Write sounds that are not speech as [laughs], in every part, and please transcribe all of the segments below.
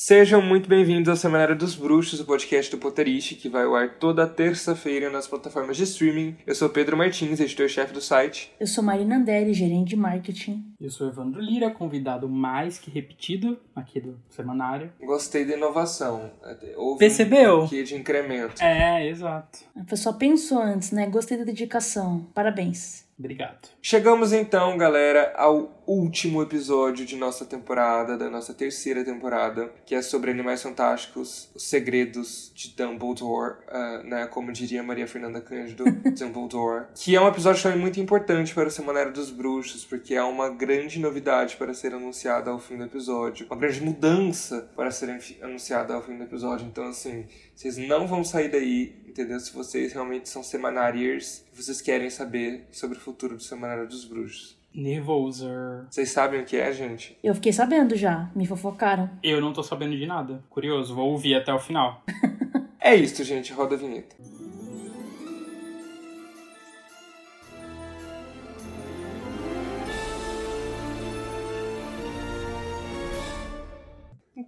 Sejam muito bem-vindos ao Semanário dos Bruxos, o podcast do Potterish, que vai ao ar toda terça-feira nas plataformas de streaming. Eu sou Pedro Martins, editor-chefe do site. Eu sou Marina Anderi, gerente de marketing. Eu sou Evandro Lira, convidado mais que repetido aqui do Semanário. Gostei da inovação. Houve Percebeu? Um aqui de incremento. É, exato. A pessoa pensou antes, né? Gostei da dedicação. Parabéns. Obrigado. Chegamos então, galera, ao último episódio de nossa temporada, da nossa terceira temporada, que é sobre Animais Fantásticos, os segredos de Dumbledore, uh, né, como diria Maria Fernanda Cândido, [laughs] Dumbledore, que é um episódio também muito importante para o Semanário dos Bruxos, porque é uma grande novidade para ser anunciada ao fim do episódio, uma grande mudança para ser anunciada ao fim do episódio, então assim, vocês não vão sair daí, entendeu? Se vocês realmente são semanariers, vocês querem saber sobre o futuro do Semanário dos Bruxos. Nervoser. Vocês sabem o que é, gente? Eu fiquei sabendo já, me fofocaram. Eu não tô sabendo de nada. Curioso, vou ouvir até o final. [laughs] é isso, gente. Roda a vinheta.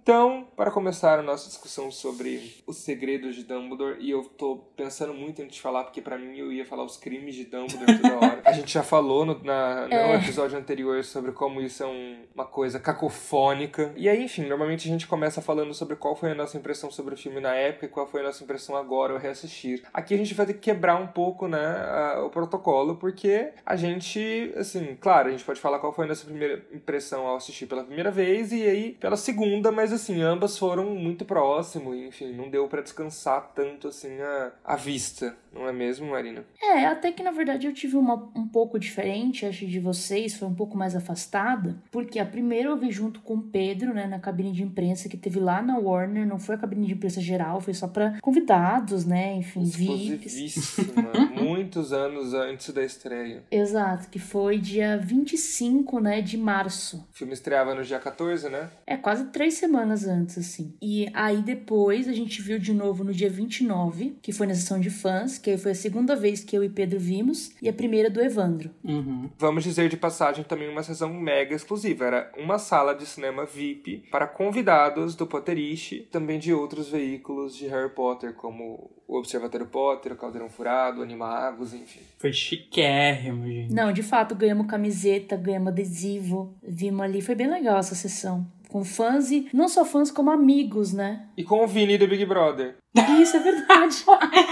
Então, para começar a nossa discussão sobre os segredos de Dumbledore, e eu tô pensando muito antes de falar, porque para mim eu ia falar os crimes de Dumbledore toda hora. [laughs] A gente já falou no, na, no é. episódio anterior sobre como isso é um, uma coisa cacofônica. E aí, enfim, normalmente a gente começa falando sobre qual foi a nossa impressão sobre o filme na época e qual foi a nossa impressão agora ao reassistir. Aqui a gente vai ter que quebrar um pouco, né, a, o protocolo, porque a gente, assim, claro, a gente pode falar qual foi a nossa primeira impressão ao assistir pela primeira vez e aí pela segunda, mas mas assim, ambas foram muito próximo, enfim, não deu para descansar tanto assim a, a vista, não é mesmo, Marina? É, até que na verdade eu tive uma um pouco diferente, acho, de vocês, foi um pouco mais afastada, porque a primeira eu vi junto com o Pedro, né, na cabine de imprensa que teve lá na Warner, não foi a cabine de imprensa geral, foi só para convidados, né, enfim, VIPs. [laughs] muitos anos antes da estreia. Exato, que foi dia 25, né, de março. O filme estreava no dia 14, né? É, quase três semanas semanas antes, assim. E aí depois a gente viu de novo no dia 29, que foi na sessão de fãs, que foi a segunda vez que eu e Pedro vimos, e a primeira do Evandro. Uhum. Vamos dizer de passagem também uma sessão mega exclusiva. Era uma sala de cinema VIP para convidados do Potterish, também de outros veículos de Harry Potter, como o Observatório Potter, o Caldeirão Furado, Animagos, enfim. Foi chiquérrimo, gente. Não, de fato, ganhamos camiseta, ganhamos adesivo, vimos ali, foi bem legal essa sessão com fãs e não só fãs, como amigos, né? E com o Vini do Big Brother. Isso é verdade.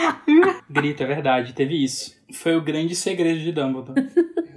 [laughs] Grito, é verdade, teve isso. Foi o grande segredo de Dumbledore.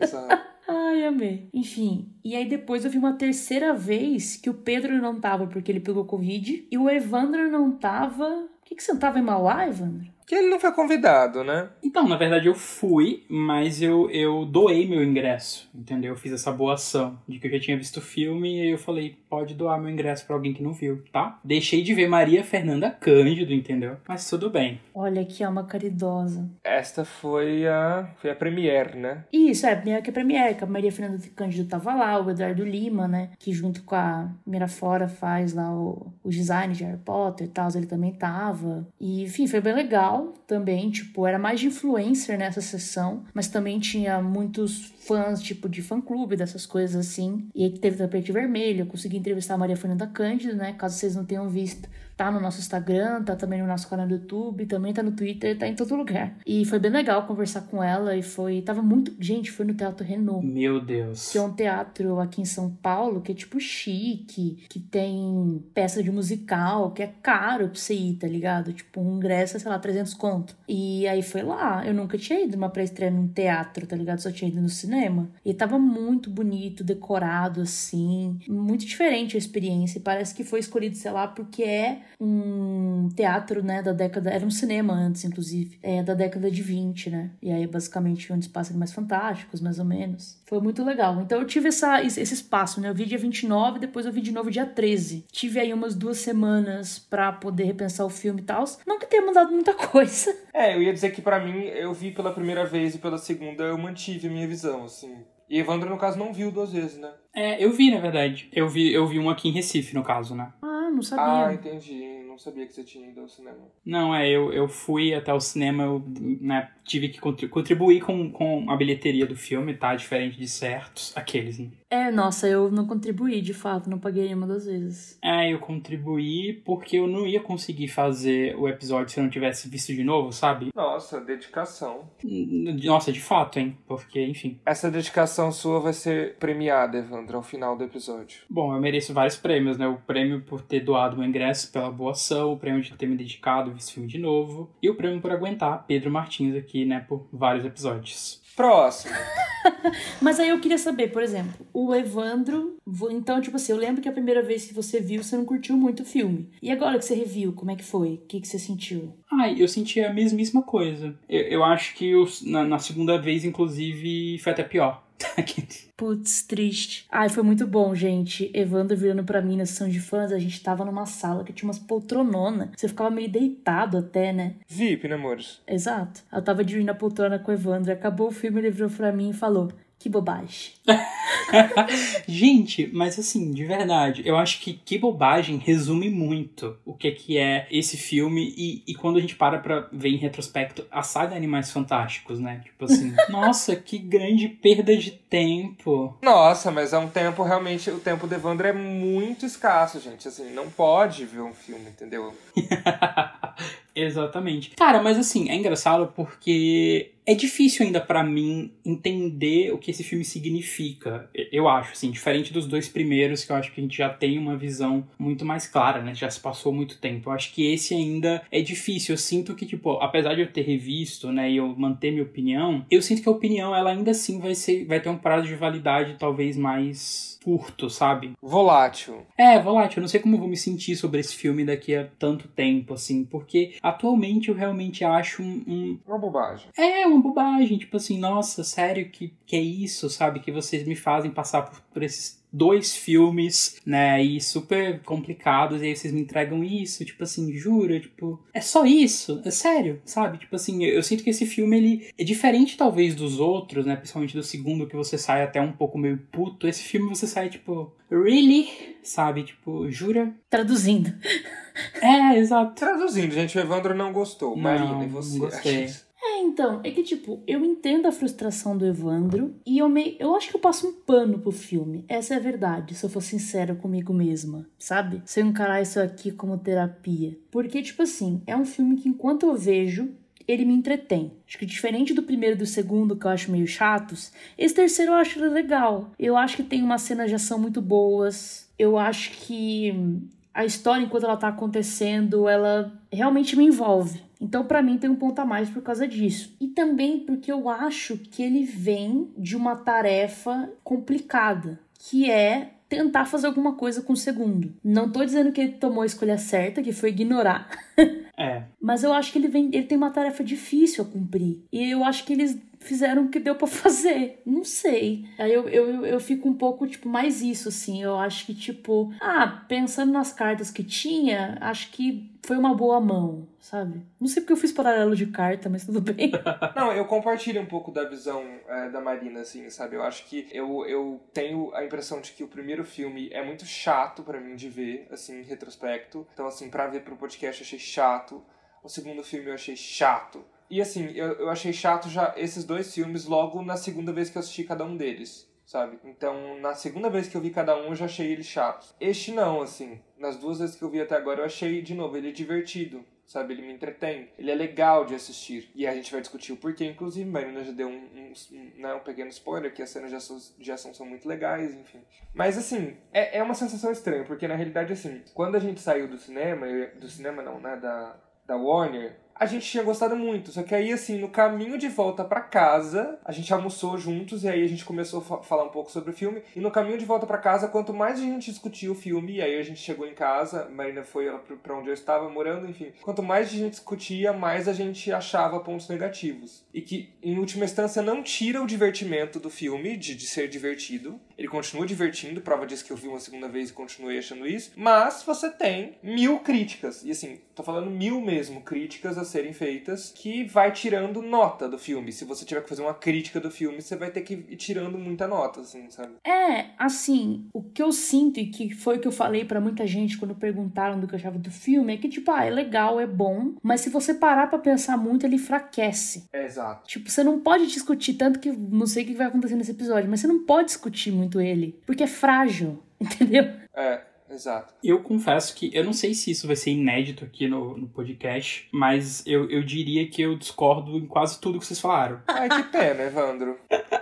Exato. Ai, amei. Enfim, e aí depois eu vi uma terceira vez que o Pedro não tava porque ele pegou Covid e o Evandro não tava. O que, que você não tava em Mauá, Evandro? Que ele não foi convidado, né? Então, na verdade eu fui, mas eu, eu doei meu ingresso, entendeu? Eu fiz essa boa ação de que eu já tinha visto o filme e aí eu falei, pode doar meu ingresso para alguém que não viu, tá? Deixei de ver Maria Fernanda Cândido, entendeu? Mas tudo bem. Olha que alma caridosa. Esta foi a foi a premiere, né? Isso, é, que a premiere, que a Maria Fernanda Cândido tava lá, o Eduardo Lima, né? Que junto com a Mirafora faz lá o, o design de Harry Potter e tal, ele também tava. E, enfim, foi bem legal também, tipo, era mais de influencer nessa sessão, mas também tinha muitos fãs, tipo, de fã-clube, dessas coisas assim. E aí teve tapete vermelho, eu consegui entrevistar a Maria Fernanda Cândido, né? Caso vocês não tenham visto, tá no nosso Instagram, tá também no nosso canal do YouTube, também tá no Twitter, tá em todo lugar. E foi bem legal conversar com ela e foi. Tava muito. Gente, foi no Teatro Renault. Meu Deus. Que é um teatro aqui em São Paulo que é tipo chique, que tem peça de musical, que é caro pra você ir, tá ligado? Tipo, um ingresso, sei lá, 300 conto. E aí foi lá. Eu nunca tinha ido numa pré-estreia num teatro, tá ligado? Só tinha ido no cinema. E tava muito bonito, decorado assim. Muito diferente a experiência. E parece que foi escolhido, sei lá, porque é um teatro, né, da década. Era um cinema antes, inclusive. É da década de 20, né? E aí, basicamente, onde passa mais fantásticos, mais ou menos. Foi muito legal. Então eu tive essa, esse espaço, né? Eu vi dia 29, depois eu vi de novo dia 13. Tive aí umas duas semanas para poder repensar o filme e tal. Não que tenha mudado muita [laughs] coisa. É, eu ia dizer que para mim, eu vi pela primeira vez e pela segunda eu mantive a minha visão, assim. E Evandro, no caso, não viu duas vezes, né? É, eu vi, na verdade. Eu vi, eu vi um aqui em Recife, no caso, né? Ah, não sabia. Ah, entendi. Não sabia que você tinha ido ao cinema. Não, é, eu, eu fui até o cinema, eu né, tive que contribuir com, com a bilheteria do filme, tá? Diferente de certos, aqueles, né? É, nossa, eu não contribuí, de fato, não paguei nenhuma das vezes. É, eu contribuí porque eu não ia conseguir fazer o episódio se eu não tivesse visto de novo, sabe? Nossa, dedicação. Nossa, de fato, hein? Porque, enfim. Essa dedicação sua vai ser premiada, Evandro, ao final do episódio. Bom, eu mereço vários prêmios, né? O prêmio por ter doado meu ingresso pela boa ação, o prêmio de ter me dedicado, visto o filme de novo, e o prêmio por aguentar Pedro Martins aqui, né, por vários episódios. Próximo. [laughs] Mas aí eu queria saber, por exemplo, o Evandro. Então, tipo assim, eu lembro que a primeira vez que você viu, você não curtiu muito o filme. E agora que você reviu, como é que foi? O que, que você sentiu? Ai, eu senti a mesmíssima coisa. Eu, eu acho que eu, na, na segunda vez, inclusive, foi até pior. [laughs] Putz, triste. Ai, foi muito bom, gente. Evandro virando pra mim na sessão de fãs, a gente tava numa sala que tinha umas poltronona. Você ficava meio deitado até, né? VIP, né, amores? Exato. Eu tava dividindo a poltrona com o Evandro. Acabou o filme, ele virou pra mim e falou: que bobagem. [laughs] Gente, mas assim, de verdade, eu acho que Que Bobagem resume muito o que é, que é esse filme e, e quando a gente para pra ver em retrospecto a saga Animais Fantásticos, né? Tipo assim, [laughs] nossa, que grande perda de tempo. Nossa, mas é um tempo realmente, o tempo de Evandro é muito escasso, gente. Assim, não pode ver um filme, entendeu? [laughs] Exatamente. Cara, mas assim, é engraçado porque é difícil ainda para mim entender o que esse filme significa. Eu acho, assim, diferente dos dois primeiros, que eu acho que a gente já tem uma visão muito mais clara, né? Já se passou muito tempo. Eu acho que esse ainda é difícil. Eu sinto que, tipo, apesar de eu ter revisto, né, e eu manter minha opinião, eu sinto que a opinião, ela ainda assim vai ser, vai ter um prazo de validade talvez mais curto, sabe? Volátil. É, volátil. Eu não sei como eu vou me sentir sobre esse filme daqui a tanto tempo, assim, porque atualmente eu realmente acho um. um... Uma bobagem. É, uma bobagem. Tipo assim, nossa, sério que, que é isso, sabe? Que vocês me fazem passar por, por esses dois filmes, né, e super complicados, e aí vocês me entregam isso, tipo assim, jura, tipo, é só isso, é sério, sabe? Tipo assim, eu, eu sinto que esse filme, ele é diferente talvez dos outros, né, principalmente do segundo, que você sai até um pouco meio puto, esse filme você sai, tipo, really? Sabe, tipo, jura? Traduzindo. É, exato. Traduzindo, gente, o Evandro não gostou. Não, Marina, e você? não gostei. É, então, é que tipo, eu entendo a frustração do Evandro e eu me, eu acho que eu passo um pano pro filme. Essa é a verdade, se eu for sincera comigo mesma, sabe? Se eu encarar isso aqui como terapia. Porque, tipo assim, é um filme que enquanto eu vejo, ele me entretém. Acho que diferente do primeiro e do segundo, que eu acho meio chatos, esse terceiro eu acho legal. Eu acho que tem umas cenas de ação muito boas. Eu acho que a história, enquanto ela tá acontecendo, ela realmente me envolve. Então, para mim, tem um ponto a mais por causa disso. E também porque eu acho que ele vem de uma tarefa complicada, que é tentar fazer alguma coisa com o segundo. Não tô dizendo que ele tomou a escolha certa, que foi ignorar. [laughs] É. Mas eu acho que ele vem, ele tem uma tarefa difícil a cumprir. E eu acho que eles fizeram o que deu para fazer. Não sei. Aí eu, eu, eu fico um pouco, tipo, mais isso, assim. Eu acho que, tipo, ah, pensando nas cartas que tinha, acho que foi uma boa mão, sabe? Não sei porque eu fiz paralelo de carta, mas tudo bem. [laughs] Não, eu compartilho um pouco da visão é, da Marina, assim, sabe? Eu acho que eu, eu tenho a impressão de que o primeiro filme é muito chato para mim de ver, assim, em retrospecto. Então, assim, pra ver pro podcast eu achei chato. O segundo filme eu achei chato. E assim, eu, eu achei chato já esses dois filmes logo na segunda vez que eu assisti cada um deles, sabe? Então, na segunda vez que eu vi cada um, eu já achei ele chato. Este não, assim. Nas duas vezes que eu vi até agora, eu achei, de novo, ele divertido, sabe? Ele me entretém. Ele é legal de assistir. E a gente vai discutir o porquê, inclusive. Marina já deu um, um, um, né, um pequeno spoiler, que as cenas de ação, de ação são muito legais, enfim. Mas, assim, é, é uma sensação estranha, porque na realidade, assim, quando a gente saiu do cinema, do cinema não, né, da, da Warner, a gente tinha gostado muito. Só que aí, assim, no caminho de volta pra casa, a gente almoçou juntos e aí a gente começou a fa- falar um pouco sobre o filme. E no caminho de volta pra casa, quanto mais a gente discutia o filme, e aí a gente chegou em casa, Marina foi pra onde eu estava morando, enfim. Quanto mais a gente discutia, mais a gente achava pontos negativos. E que, em última instância, não tira o divertimento do filme, de, de ser divertido. Ele continua divertindo, prova disso que eu vi uma segunda vez e continuei achando isso. Mas você tem mil críticas. E assim, tô falando mil mesmo, críticas a serem feitas, que vai tirando nota do filme. Se você tiver que fazer uma crítica do filme, você vai ter que ir tirando muita nota, assim, sabe? É, assim, o que eu sinto e que foi o que eu falei para muita gente quando perguntaram do que eu achava do filme é que, tipo, ah, é legal, é bom, mas se você parar para pensar muito, ele enfraquece. É, exato. Tipo, você não pode discutir, tanto que não sei o que vai acontecer nesse episódio, mas você não pode discutir muito ele, porque é frágil, [laughs] entendeu? É. Exato. Eu confesso que eu não sei se isso vai ser inédito aqui no, no podcast, mas eu, eu diria que eu discordo em quase tudo que vocês falaram. Ai, que pena, Evandro. [laughs]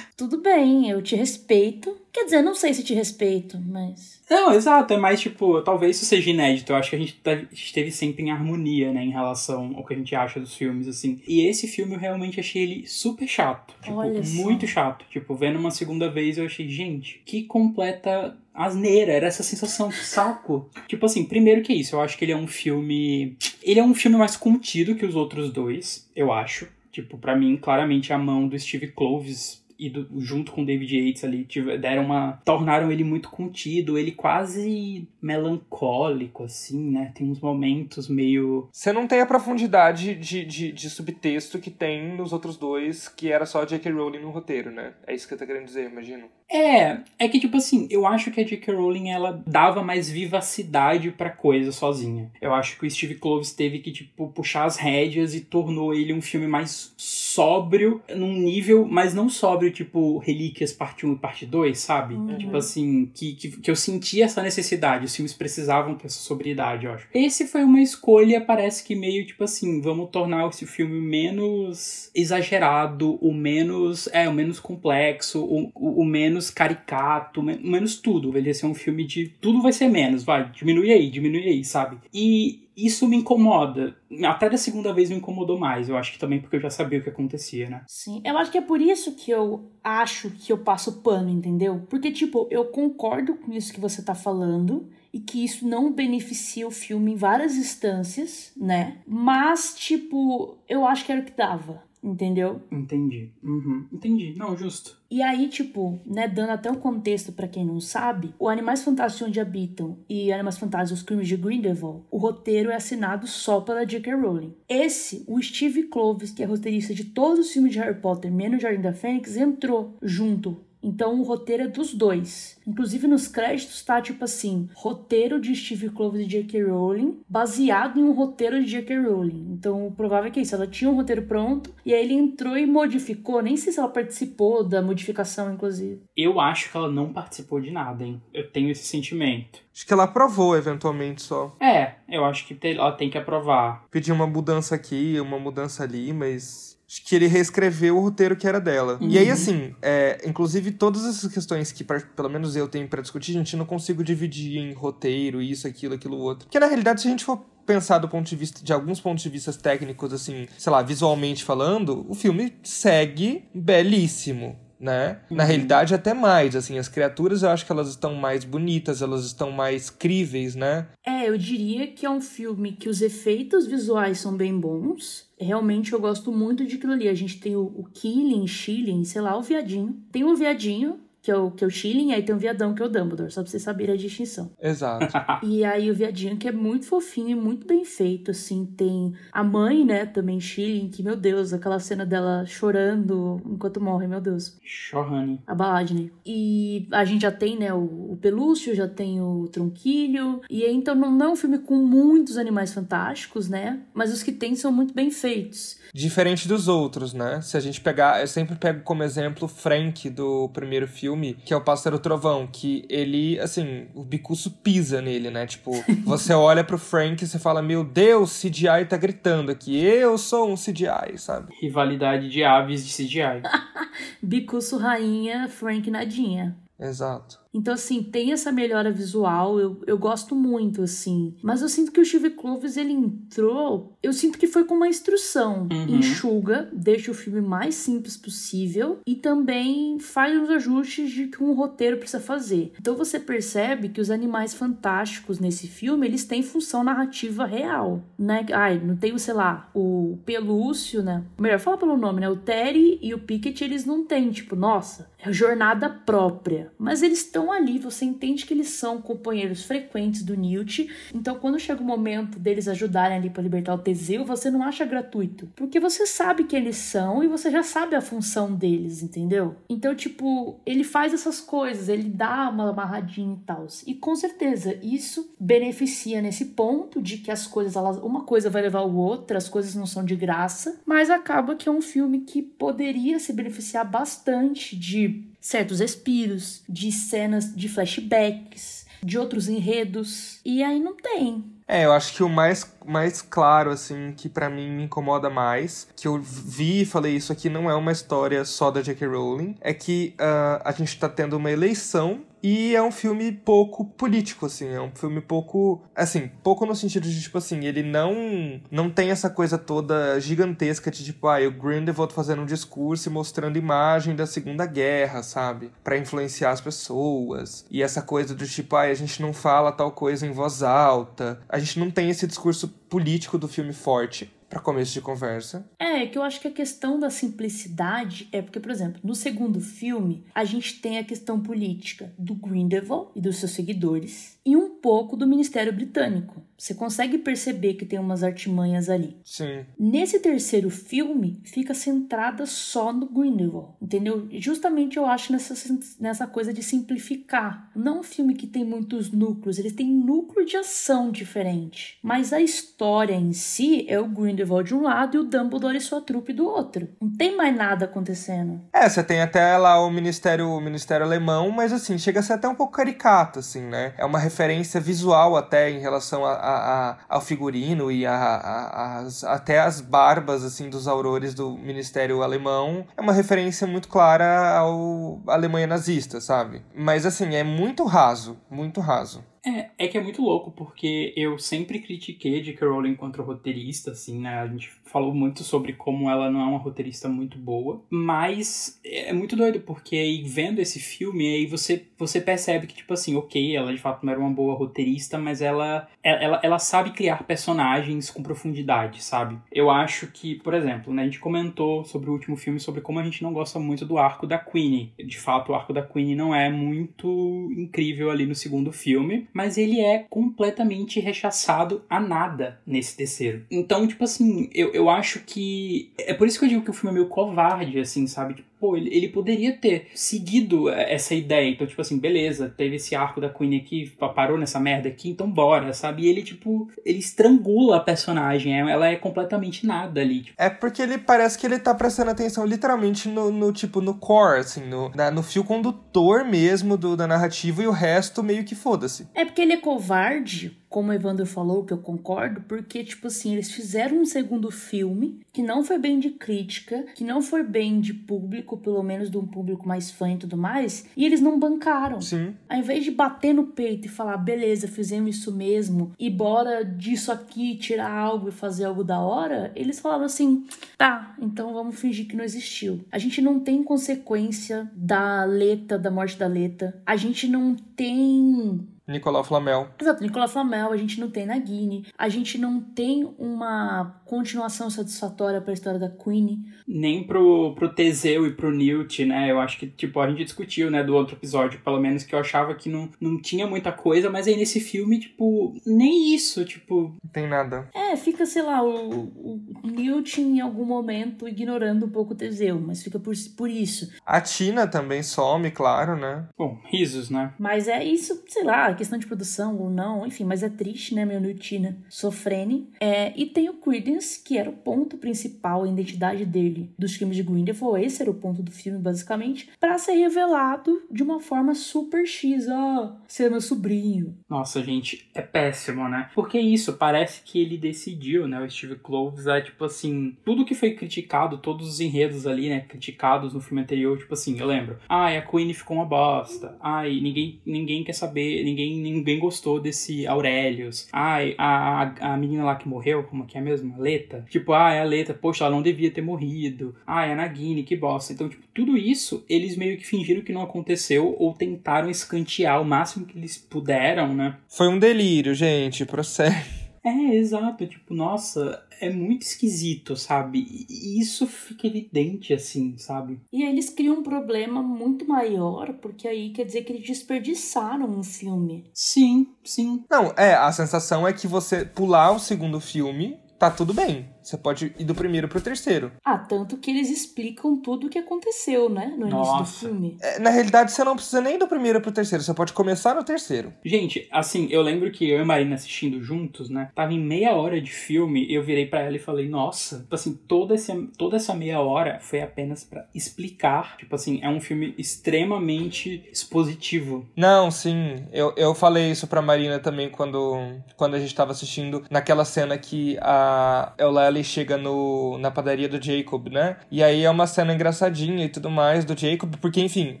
Tudo bem, eu te respeito. Quer dizer, não sei se te respeito, mas. Não, exato, é mais tipo, talvez isso seja inédito. Eu acho que a gente tá, esteve sempre em harmonia, né, em relação ao que a gente acha dos filmes, assim. E esse filme eu realmente achei ele super chato. Tipo, Olha só. muito chato. Tipo, vendo uma segunda vez eu achei, gente, que completa asneira, era essa sensação de saco. Tipo assim, primeiro que isso, eu acho que ele é um filme. Ele é um filme mais contido que os outros dois, eu acho. Tipo, pra mim, claramente a mão do Steve Kloves e do- junto com o David Yates ali deram uma tornaram ele muito contido, ele quase melancólico assim, né? Tem uns momentos meio Você não tem a profundidade de, de, de subtexto que tem nos outros dois, que era só J.K. Rowling no roteiro, né? É isso que eu tô querendo dizer, imagino. É, é que tipo assim, eu acho que a J.K. Rowling ela dava mais vivacidade pra coisa sozinha. Eu acho que o Steve Kloves teve que tipo puxar as rédeas e tornou ele um filme mais sóbrio num nível, mas não sóbrio tipo Relíquias parte 1 e parte 2, sabe? Uhum. Tipo assim, que, que, que eu senti essa necessidade, os filmes precisavam ter essa sobriedade, eu acho. Esse foi uma escolha, parece que meio tipo assim, vamos tornar esse filme menos exagerado, o menos, é, o menos complexo, o, o, o menos caricato, o men- menos tudo. Ia ser um filme de tudo vai ser menos, vai, diminui aí, diminui aí, sabe? E isso me incomoda. Até da segunda vez me incomodou mais. Eu acho que também porque eu já sabia o que acontecia, né? Sim, eu acho que é por isso que eu acho que eu passo pano, entendeu? Porque, tipo, eu concordo com isso que você tá falando e que isso não beneficia o filme em várias instâncias, né? Mas, tipo, eu acho que era o que dava, entendeu? Entendi. Uhum. Entendi. Não, justo. E aí, tipo, né, dando até um contexto pra quem não sabe, o Animais Fantásticos Onde Habitam e Animais Fantásticos Os Crimes de Grindelwald, o roteiro é assinado só pela J.K. Rowling. Esse, o Steve Kloves, que é roteirista de todos os filmes de Harry Potter, menos Jardim da Fênix, entrou junto. Então o roteiro é dos dois. Inclusive nos créditos tá tipo assim: roteiro de Steve Kloves e J.K. Rowling, baseado em um roteiro de J.K. Rowling. Então o provável é que é isso. Ela tinha um roteiro pronto e aí ele entrou e modificou. Nem sei se ela participou da modificação, inclusive. Eu acho que ela não participou de nada, hein? Eu tenho esse sentimento. Acho que ela aprovou eventualmente só. É, eu acho que ela tem que aprovar. Pediu uma mudança aqui, uma mudança ali, mas. Que ele reescreveu o roteiro que era dela. E aí, assim, é, inclusive todas essas questões que, pra- pelo menos eu tenho pra discutir, gente, eu não consigo dividir em roteiro, isso, aquilo, aquilo, outro. Porque na realidade, se a gente for pensar do ponto de vista de alguns pontos de vista técnicos, assim, sei lá, visualmente falando, o filme segue belíssimo. Né? Na realidade, até mais, assim, as criaturas eu acho que elas estão mais bonitas, elas estão mais críveis, né? É, eu diria que é um filme que os efeitos visuais são bem bons. Realmente eu gosto muito de aquilo ali. A gente tem o, o Killing, Shilling, sei lá, o viadinho. Tem o viadinho, que é o, que é o Shilling, e aí tem o viadão, que é o Dumbledore, só pra vocês saberem a distinção. Exato. [laughs] E aí o viadinho que é muito fofinho e muito bem feito, assim. Tem a mãe, né, também Shilling, que, meu Deus, aquela cena dela chorando enquanto morre, meu Deus. Chorrane. A Baladne. E a gente já tem, né, o, o Pelúcio, já tem o Tronquilho. E aí, então não, não é um filme com muitos animais fantásticos, né? Mas os que tem são muito bem feitos. Diferente dos outros, né? Se a gente pegar, eu sempre pego como exemplo o Frank do primeiro filme, que é o Pássaro Trovão, que ele, assim, o bicuço pisa nele, né? Tipo, [laughs] você olha pro Frank e você fala, meu Deus, CGI tá gritando aqui, eu sou um CGI, sabe? Rivalidade de aves de CGI. [laughs] Bicuço Rainha, Frank Nadinha. Exato. Então, assim, tem essa melhora visual, eu, eu gosto muito, assim. Mas eu sinto que o Steve Kloves, ele entrou... Eu sinto que foi com uma instrução. Uhum. Enxuga, deixa o filme mais simples possível e também faz os ajustes de que um roteiro precisa fazer. Então você percebe que os animais fantásticos nesse filme, eles têm função narrativa real, né? Ai, não tem, sei lá, o Pelúcio, né? Melhor, fala pelo nome, né? O Terry e o Pickett, eles não têm, tipo, nossa, é jornada própria. Mas eles estão estão ali, você entende que eles são companheiros frequentes do Newt. Então, quando chega o momento deles ajudarem ali para libertar o Teseu, você não acha gratuito, porque você sabe que eles são e você já sabe a função deles, entendeu? Então, tipo, ele faz essas coisas, ele dá uma amarradinha e tal. E com certeza isso beneficia nesse ponto de que as coisas, elas, uma coisa vai levar a outra, as coisas não são de graça, mas acaba que é um filme que poderia se beneficiar bastante de certos respiros, de cenas de flashbacks, de outros enredos, e aí não tem. É, eu acho que o mais, mais claro, assim, que para mim me incomoda mais, que eu vi e falei isso aqui não é uma história só da J.K. Rowling, é que uh, a gente tá tendo uma eleição e é um filme pouco político, assim. É um filme pouco. Assim, pouco no sentido de, tipo assim, ele não não tem essa coisa toda gigantesca de, tipo, ah, o Grindelwald fazendo um discurso e mostrando imagem da Segunda Guerra, sabe? para influenciar as pessoas. E essa coisa do tipo, ah, a gente não fala tal coisa em voz alta. A gente não tem esse discurso político do filme forte para começo de conversa. É, que eu acho que a questão da simplicidade é porque, por exemplo, no segundo filme, a gente tem a questão política do Grindelwald e dos seus seguidores e um pouco do Ministério Britânico. Você consegue perceber que tem umas artimanhas ali. Sim. Nesse terceiro filme, fica centrada só no Grindelwald, entendeu? Justamente eu acho nessa, nessa coisa de simplificar. Não um filme que tem muitos núcleos, ele tem núcleo de ação diferente. Mas a história em si é o Grindelwald de um lado e o Dumbledore e sua trupe do outro. Não tem mais nada acontecendo. É, você tem até lá o Ministério, o Ministério Alemão, mas assim, chega a ser até um pouco caricato, assim, né? É uma referência visual até em relação a a, a, ao figurino e a, a, as, até as barbas assim dos aurores do Ministério Alemão é uma referência muito clara ao Alemanha nazista, sabe? Mas assim, é muito raso, muito raso. É, é que é muito louco, porque eu sempre critiquei J.K. Rowling contra roteirista, assim, né? A gente falou muito sobre como ela não é uma roteirista muito boa, mas é muito doido, porque aí vendo esse filme, aí você, você percebe que, tipo assim, ok, ela de fato não era uma boa roteirista, mas ela, ela, ela sabe criar personagens com profundidade, sabe? Eu acho que, por exemplo, né, a gente comentou sobre o último filme sobre como a gente não gosta muito do arco da Queen. De fato, o arco da Queen não é muito incrível ali no segundo filme, mas ele é completamente rechaçado a nada nesse terceiro. Então, tipo assim, eu, eu acho que. É por isso que eu digo que o filme é meio covarde, assim, sabe? Pô, ele, ele poderia ter seguido essa ideia. Então, tipo assim, beleza, teve esse arco da Queen aqui, parou nessa merda aqui, então bora, sabe? E ele, tipo, ele estrangula a personagem, é, ela é completamente nada ali. Tipo. É porque ele parece que ele tá prestando atenção literalmente no, no tipo, no core, assim, no, na, no fio condutor mesmo do, da narrativa e o resto meio que foda-se. É porque ele é covarde como o Evandro falou, que eu concordo, porque, tipo assim, eles fizeram um segundo filme que não foi bem de crítica, que não foi bem de público, pelo menos de um público mais fã e tudo mais, e eles não bancaram. Sim. Ao invés de bater no peito e falar, beleza, fizemos isso mesmo, e bora disso aqui tirar algo e fazer algo da hora, eles falaram assim, tá, então vamos fingir que não existiu. A gente não tem consequência da Leta, da morte da Leta. A gente não tem Nicolau Flamel. Exato, Nicolau Flamel, a gente não tem na Guinea, a gente não tem uma continuação satisfatória para a história da Queen. Nem pro, pro Teseu e pro Newt, né? Eu acho que, tipo, a gente discutiu, né, do outro episódio, pelo menos, que eu achava que não, não tinha muita coisa, mas aí nesse filme, tipo, nem isso, tipo. Não tem nada. É, fica, sei lá, o, o Newt em algum momento ignorando um pouco o Teseu, mas fica por, por isso. A Tina também some, claro, né? Bom, risos, né? Mas é isso, sei lá, questão de produção ou não, enfim, mas é triste, né, meu Nutina Sofrene. É, e tem o Credence, que era o ponto principal, a identidade dele dos filmes de Grindelwald, esse era o ponto do filme, basicamente, para ser revelado de uma forma super X, ó, ser meu sobrinho. Nossa, gente, é péssimo, né? Porque isso, parece que ele decidiu, né, o Steve Kloves, é tipo assim, tudo que foi criticado, todos os enredos ali, né, criticados no filme anterior, tipo assim, eu lembro, ai, a Queen ficou uma bosta, ai, ninguém, ninguém quer saber, ninguém ninguém, ninguém gostou desse Aurelius. Ai, a, a, menina lá que morreu, como que é mesmo? A Leta. Tipo, ah, é a Leta, poxa, ela não devia ter morrido. Ah, é a Nagini, que bosta. Então, tipo, tudo isso, eles meio que fingiram que não aconteceu ou tentaram escantear o máximo que eles puderam, né? Foi um delírio, gente, processo. É, exato. Tipo, nossa, é muito esquisito, sabe? E isso fica evidente, assim, sabe? E aí eles criam um problema muito maior, porque aí quer dizer que eles desperdiçaram um filme. Sim, sim. Não, é, a sensação é que você pular o segundo filme, tá tudo bem. Você pode ir do primeiro pro terceiro. Ah, tanto que eles explicam tudo o que aconteceu, né? No início do Nossa. filme. É, na realidade, você não precisa nem do primeiro pro terceiro, você pode começar no terceiro. Gente, assim, eu lembro que eu e a Marina assistindo juntos, né? Tava em meia hora de filme, eu virei pra ela e falei, nossa, tipo assim, toda, esse, toda essa meia hora foi apenas pra explicar. Tipo assim, é um filme extremamente expositivo. Não, sim. Eu, eu falei isso pra Marina também quando, quando a gente tava assistindo naquela cena que a Eulalie chega no, na padaria do Jacob, né? E aí é uma cena engraçadinha e tudo mais do Jacob, porque, enfim,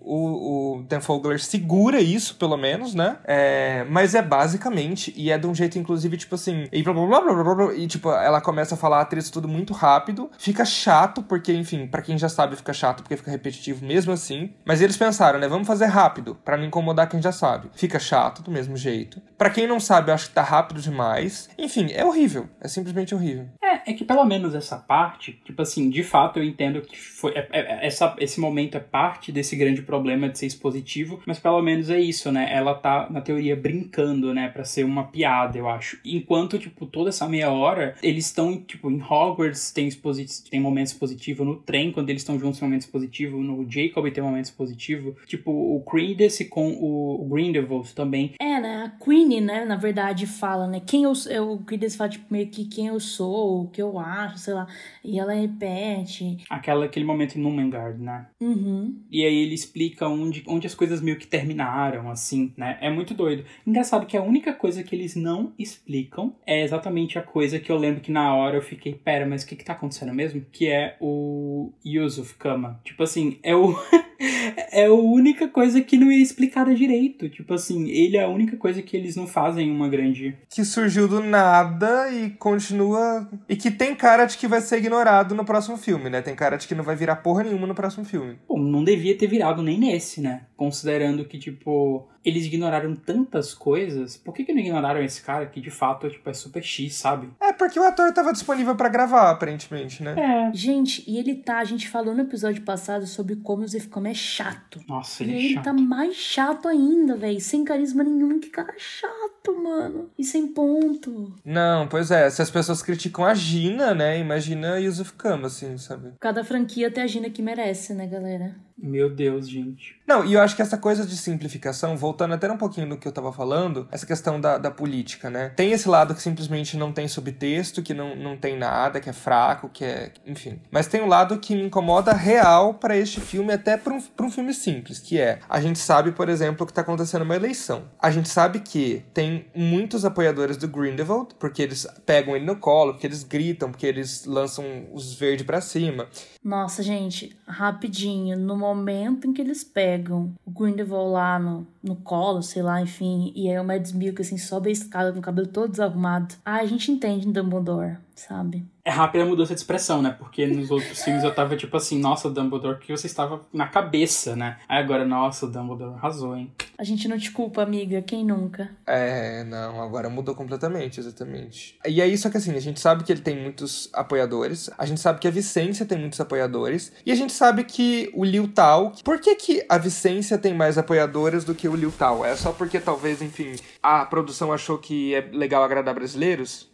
o, o Dan Fogler segura isso, pelo menos, né? É, mas é basicamente, e é de um jeito, inclusive, tipo assim, e blá blá blá blá blá, blá, e tipo, ela começa a falar a atriz tudo muito rápido, fica chato, porque, enfim, pra quem já sabe, fica chato, porque fica repetitivo mesmo assim. Mas eles pensaram, né? Vamos fazer rápido, pra não incomodar quem já sabe. Fica chato do mesmo jeito. Pra quem não sabe, eu acho que tá rápido demais. Enfim, é horrível. É simplesmente horrível. É, é que pelo menos essa parte, tipo assim, de fato eu entendo que foi, é- é- essa, esse momento é parte desse grande problema de ser expositivo, mas pelo menos é isso, né? Ela tá, na teoria, brincando, né? Pra ser uma piada, eu acho. Enquanto, tipo, toda essa meia hora, eles estão, tipo, em Hogwarts tem, tem momentos positivos, no trem, quando eles estão juntos, tem momentos positivos, no Jacob tem momentos positivos. Tipo, o Credence com o, Grindelwald também. É, né? A Queenie, né, na verdade, fala, né? Quem eu, eu o Credence fala, tipo, meio que quem eu sou, o que eu acho, sei lá. E ela repete. Aquela, aquele momento em Numengard, né? Uhum. E aí ele explica onde, onde as coisas meio que terminaram, assim, né? É muito doido. Engraçado que a única coisa que eles não explicam é exatamente a coisa que eu lembro que na hora eu fiquei, pera, mas o que que tá acontecendo mesmo? Que é o Yusuf Kama. Tipo assim, é o... [laughs] é a única coisa que não é explicada direito. Tipo assim, ele é a única coisa que eles não fazem uma grande... Que surgiu do nada e continua. E que tem cara de que vai ser ignorado no próximo filme, né? Tem cara de que não vai virar porra nenhuma no próximo filme. Pô, não devia ter virado nem nesse, né? Considerando que, tipo, eles ignoraram tantas coisas, por que, que não ignoraram esse cara que de fato tipo, é super X, sabe? É porque o ator tava disponível pra gravar, aparentemente, né? É. Gente, e ele tá, a gente falou no episódio passado sobre como o Zefcom é chato. Nossa, E ele aí é ele chato. tá mais chato ainda, velho. Sem carisma nenhum. Que cara chato, mano. E sem ponto. Não, pois é. Se as pessoas criticam a Gina, né? Imagina Yusuf Kama, assim, sabe? Cada franquia tem a Gina que merece, né, galera? Meu Deus, gente. Não, e eu acho que essa coisa de simplificação, voltando até um pouquinho do que eu tava falando, essa questão da, da política, né? Tem esse lado que simplesmente não tem subtexto, que não, não tem nada, que é fraco, que é. Enfim. Mas tem o lado que me incomoda real pra este filme, até pra um, pra um filme simples, que é. A gente sabe, por exemplo, que tá acontecendo uma eleição. A gente sabe que tem muitos apoiadores do Grindelwald, porque eles pegam ele no colo, porque eles gritam, porque eles lançam os verdes pra cima. Nossa, gente, rapidinho. No momento em que eles pegam o Grindelwald lá no, no colo, sei lá, enfim, e aí o Mads Mikkelsen assim, sobe a escada com o cabelo todo desarrumado. Ah, a gente entende Dumbledore, sabe? É rápida a mudança de expressão, né? Porque nos outros filmes eu tava tipo assim, nossa, Dumbledore, que você estava na cabeça, né? Aí agora, nossa, o Dumbledore arrasou, hein? A gente não te culpa, amiga. Quem nunca? É, não, agora mudou completamente, exatamente. E é isso que assim, a gente sabe que ele tem muitos apoiadores, a gente sabe que a Vicência tem muitos apoiadores, e a gente sabe que o Liu Tao. Por que, que a Vicência tem mais apoiadores do que o Liu Tao? É só porque talvez, enfim, a produção achou que é legal agradar brasileiros?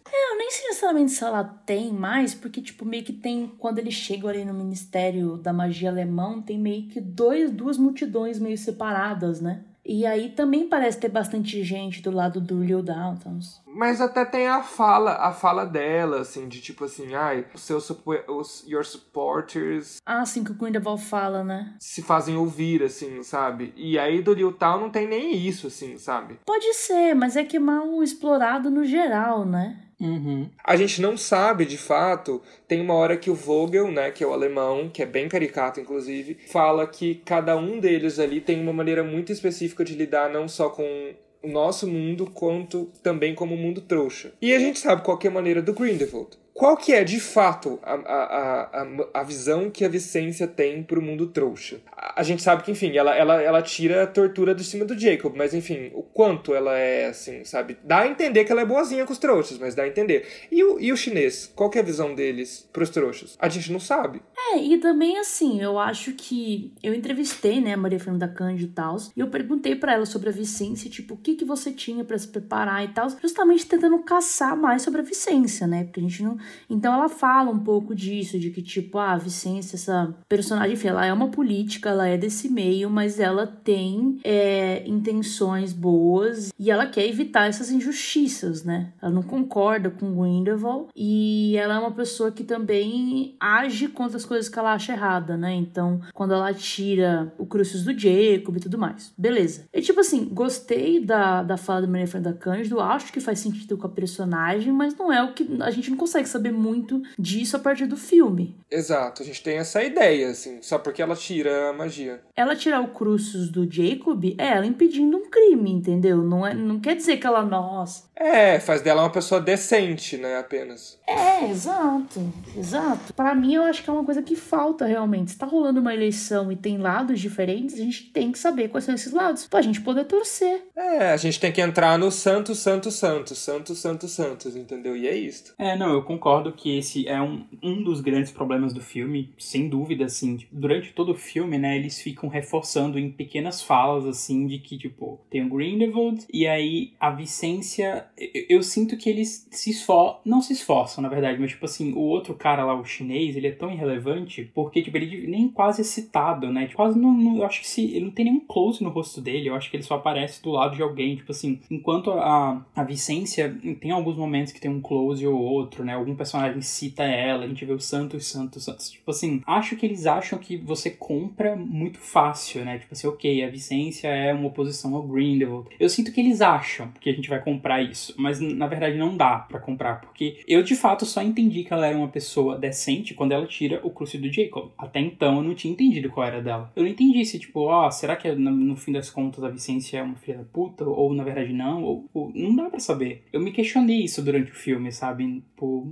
Nem sei necessariamente se ela tem mais, porque, tipo, meio que tem. Quando eles chegam ali no Ministério da Magia Alemão, tem meio que dois, duas multidões meio separadas, né? E aí também parece ter bastante gente do lado do Liu Daltons. Mas até tem a fala, a fala dela, assim, de tipo assim, ai, os seus os your supporters Ah, assim que o Grindelwald fala, né? se fazem ouvir, assim, sabe? E aí do Liu Tao não tem nem isso, assim, sabe? Pode ser, mas é que é mal explorado no geral, né? Uhum. A gente não sabe, de fato, tem uma hora que o Vogel, né, que é o alemão, que é bem caricato, inclusive, fala que cada um deles ali tem uma maneira muito específica de lidar não só com o nosso mundo, quanto também como o mundo trouxa. E a gente sabe qual é a maneira do Grindelwald. Qual que é, de fato, a, a, a, a visão que a Vicência tem pro mundo trouxa? A, gente sabe que, enfim, ela, ela, ela tira a tortura de cima do Jacob, mas, enfim, o quanto ela é, assim, sabe? Dá a entender que ela é boazinha com os trouxas, mas dá a entender. E o, e o chinês? Qual que é a visão deles pros trouxas? A gente não sabe. É, e também, assim, eu acho que... Eu entrevistei, né, a Maria Fernanda Cândido e tal, e eu perguntei para ela sobre a Vicência, tipo, o que que você tinha para se preparar e tal, justamente tentando caçar mais sobre a Vicência, né? Porque a gente não. Então ela fala um pouco disso, de que, tipo, ah, a Vicência, essa personagem, enfim, ela é uma política, ela é desse meio, mas ela tem é, intenções boas e ela quer evitar essas injustiças, né? Ela não concorda com Grindelwald e ela é uma pessoa que também age contra as coisas que ela acha errada, né? Então, quando ela tira o Crucius do Jacob e tudo mais. Beleza. E, tipo assim, gostei da, da fala da Maria Fernanda Cândido, acho que faz sentido com a personagem, mas não é o que. A gente não consegue saber muito disso a partir do filme. Exato, a gente tem essa ideia, assim, só porque ela tira a magia. Ela tirar o Crucius do Jacob é ela impedindo um crime, entendeu? Não, é, não quer dizer que ela, nossa. É, faz dela uma pessoa decente, né, apenas. É, exato, exato. Para mim, eu acho que é uma coisa que falta realmente. Se tá rolando uma eleição e tem lados diferentes, a gente tem que saber quais são esses lados, pra gente poder torcer. É, a gente tem que entrar no Santos, Santos, Santos, Santos, Santos, Santos, entendeu? E é isto. É, não, eu concordo que esse é um, um dos grandes problemas do filme, sem dúvida, assim. Tipo, durante todo o filme, né, eles ficam reforçando em pequenas falas, assim, de que, tipo, tem o Grindelwald, e aí a Vicência. Eu, eu sinto que eles se esforçam. Não se esforçam, na verdade, mas, tipo assim, o outro cara lá, o chinês, ele é tão irrelevante porque, tipo, ele nem quase é citado, né? Tipo, quase não, não. Eu acho que se. Ele não tem nenhum close no rosto dele, eu acho que ele só aparece do lado de alguém, tipo assim. Enquanto a, a Vicência tem alguns momentos que tem um close ou outro, né? Algum personagem cita ela, a gente vê o Santos, Santos, Santos. Tipo assim, acho que eles acham que você compra muito fácil, né? Tipo assim, ok, a Vicência é uma oposição ao Grindelwald. Eu sinto que eles acham que a gente vai comprar isso, mas na verdade não dá para comprar, porque eu de fato só entendi que ela era uma pessoa decente quando ela tira o cruci do Jacob. Até então eu não tinha entendido qual era dela. Eu não entendi se, tipo, ó, oh, será que no, no, fim das contas a Vicência é uma filha da puta? Ou na verdade não? Ou, ou não dá para saber. Eu me questionei isso durante o filme, sabe? Pô,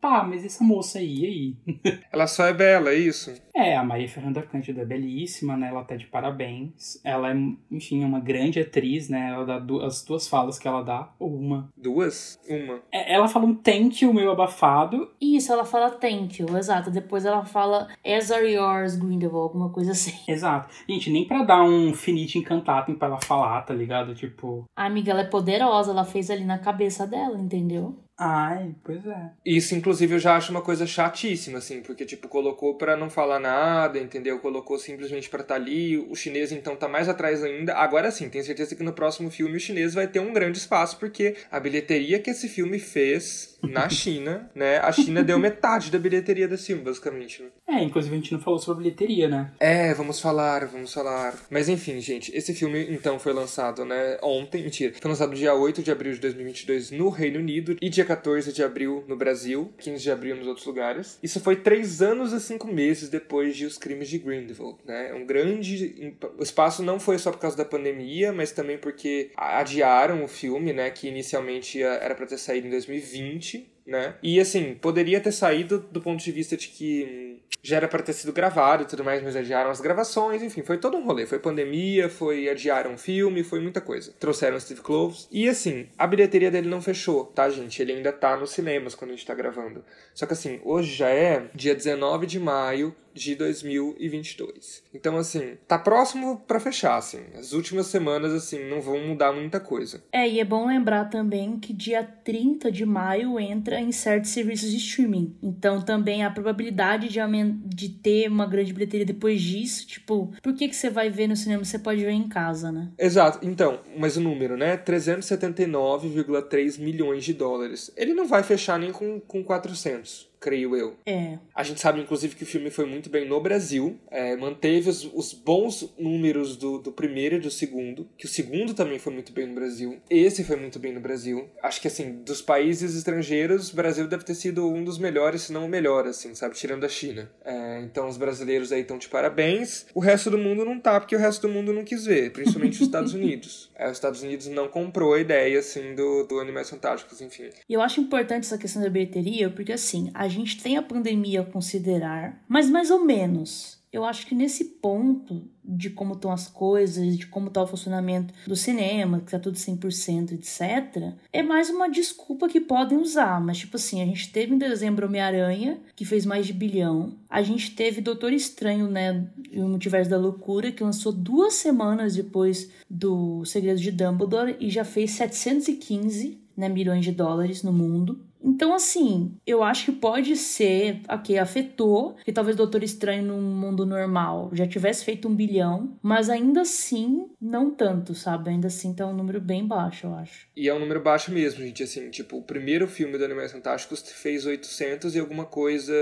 tá, mas essa moça aí, e aí? [laughs] Ela só é bela, é isso? É, a Maria Fernanda Cândido é belíssima, né? Ela tá de parabéns. Ela é, enfim, uma grande atriz, né? Ela dá duas, as duas falas que ela dá, ou uma. Duas? Uma. É, ela fala um thank you meio abafado. Isso, ela fala thank you, exato. Depois ela fala as are yours, Grindelwald, alguma coisa assim. [laughs] Exato. Gente, nem pra dar um finite encantatem pra ela falar, tá ligado? Tipo... A amiga, ela é poderosa, ela fez ali na cabeça dela, entendeu? Ai, pois é. Isso, inclusive, eu já acho uma coisa chatíssima, assim, porque, tipo, colocou pra não falar nada, entendeu? Colocou simplesmente pra estar tá ali. O chinês, então, tá mais atrás ainda. Agora sim, tenho certeza que no próximo filme o chinês vai ter um grande espaço, porque a bilheteria que esse filme fez na China, né? A China deu metade da bilheteria desse filme, basicamente. Né? É, inclusive a gente não falou sobre bilheteria, né? É, vamos falar, vamos falar. Mas enfim, gente, esse filme então foi lançado, né, ontem, mentira, foi lançado dia 8 de abril de 2022 no Reino Unido e dia 14 de abril no Brasil, 15 de abril nos outros lugares. Isso foi três anos e cinco meses depois de Os Crimes de Grindelwald, né? Um grande... O espaço não foi só por causa da pandemia, mas também porque adiaram o filme, né, que inicialmente era para ter saído em 2020, né? E assim, poderia ter saído do ponto de vista de que já era para ter sido gravado e tudo mais, mas adiaram as gravações, enfim, foi todo um rolê. Foi pandemia, foi adiaram filme, foi muita coisa. Trouxeram Steve Kloves. E assim, a bilheteria dele não fechou, tá, gente? Ele ainda tá nos cinemas quando a gente tá gravando. Só que assim, hoje já é dia 19 de maio de 2022. Então, assim, tá próximo para fechar, assim. As últimas semanas, assim, não vão mudar muita coisa. É, e é bom lembrar também que dia 30 de maio entra em certos serviços de streaming. Então, também a probabilidade de, de ter uma grande bilheteria depois disso, tipo, por que, que você vai ver no cinema? Você pode ver em casa, né? Exato. Então, mas o número, né? 379,3 milhões de dólares. Ele não vai fechar nem com, com 400 creio eu. É. A gente sabe, inclusive, que o filme foi muito bem no Brasil, é, manteve os, os, bons números do, do primeiro e do segundo, que o segundo também foi muito bem no Brasil, esse foi muito bem no Brasil. Acho que, assim, dos países estrangeiros, o Brasil deve ter sido um dos melhores, se não o melhor, assim, sabe? Tirando a China. É, então, os brasileiros aí estão de parabéns. O resto do mundo não tá, porque o resto do mundo não quis ver, principalmente os Estados [laughs] Unidos. É, os Estados Unidos não comprou a ideia, assim, do, do Animais Fantásticos, enfim. E eu acho importante essa questão da bilheteria, porque, assim, a gente tem a pandemia a considerar, mas mais ou menos. Eu acho que nesse ponto de como estão as coisas, de como está o funcionamento do cinema, que tá tudo 100%, etc., é mais uma desculpa que podem usar. Mas, tipo assim, a gente teve em dezembro Homem-Aranha, que fez mais de bilhão. A gente teve Doutor Estranho, né, o Multiverso da Loucura, que lançou duas semanas depois do Segredo de Dumbledore e já fez 715 né, milhões de dólares no mundo. Então, assim, eu acho que pode ser, ok, afetou, que talvez Doutor Estranho num mundo normal já tivesse feito um bilhão, mas ainda assim, não tanto, sabe? Ainda assim tá um número bem baixo, eu acho. E é um número baixo mesmo, gente, assim, tipo, o primeiro filme do Animais Fantásticos fez 800 e alguma coisa,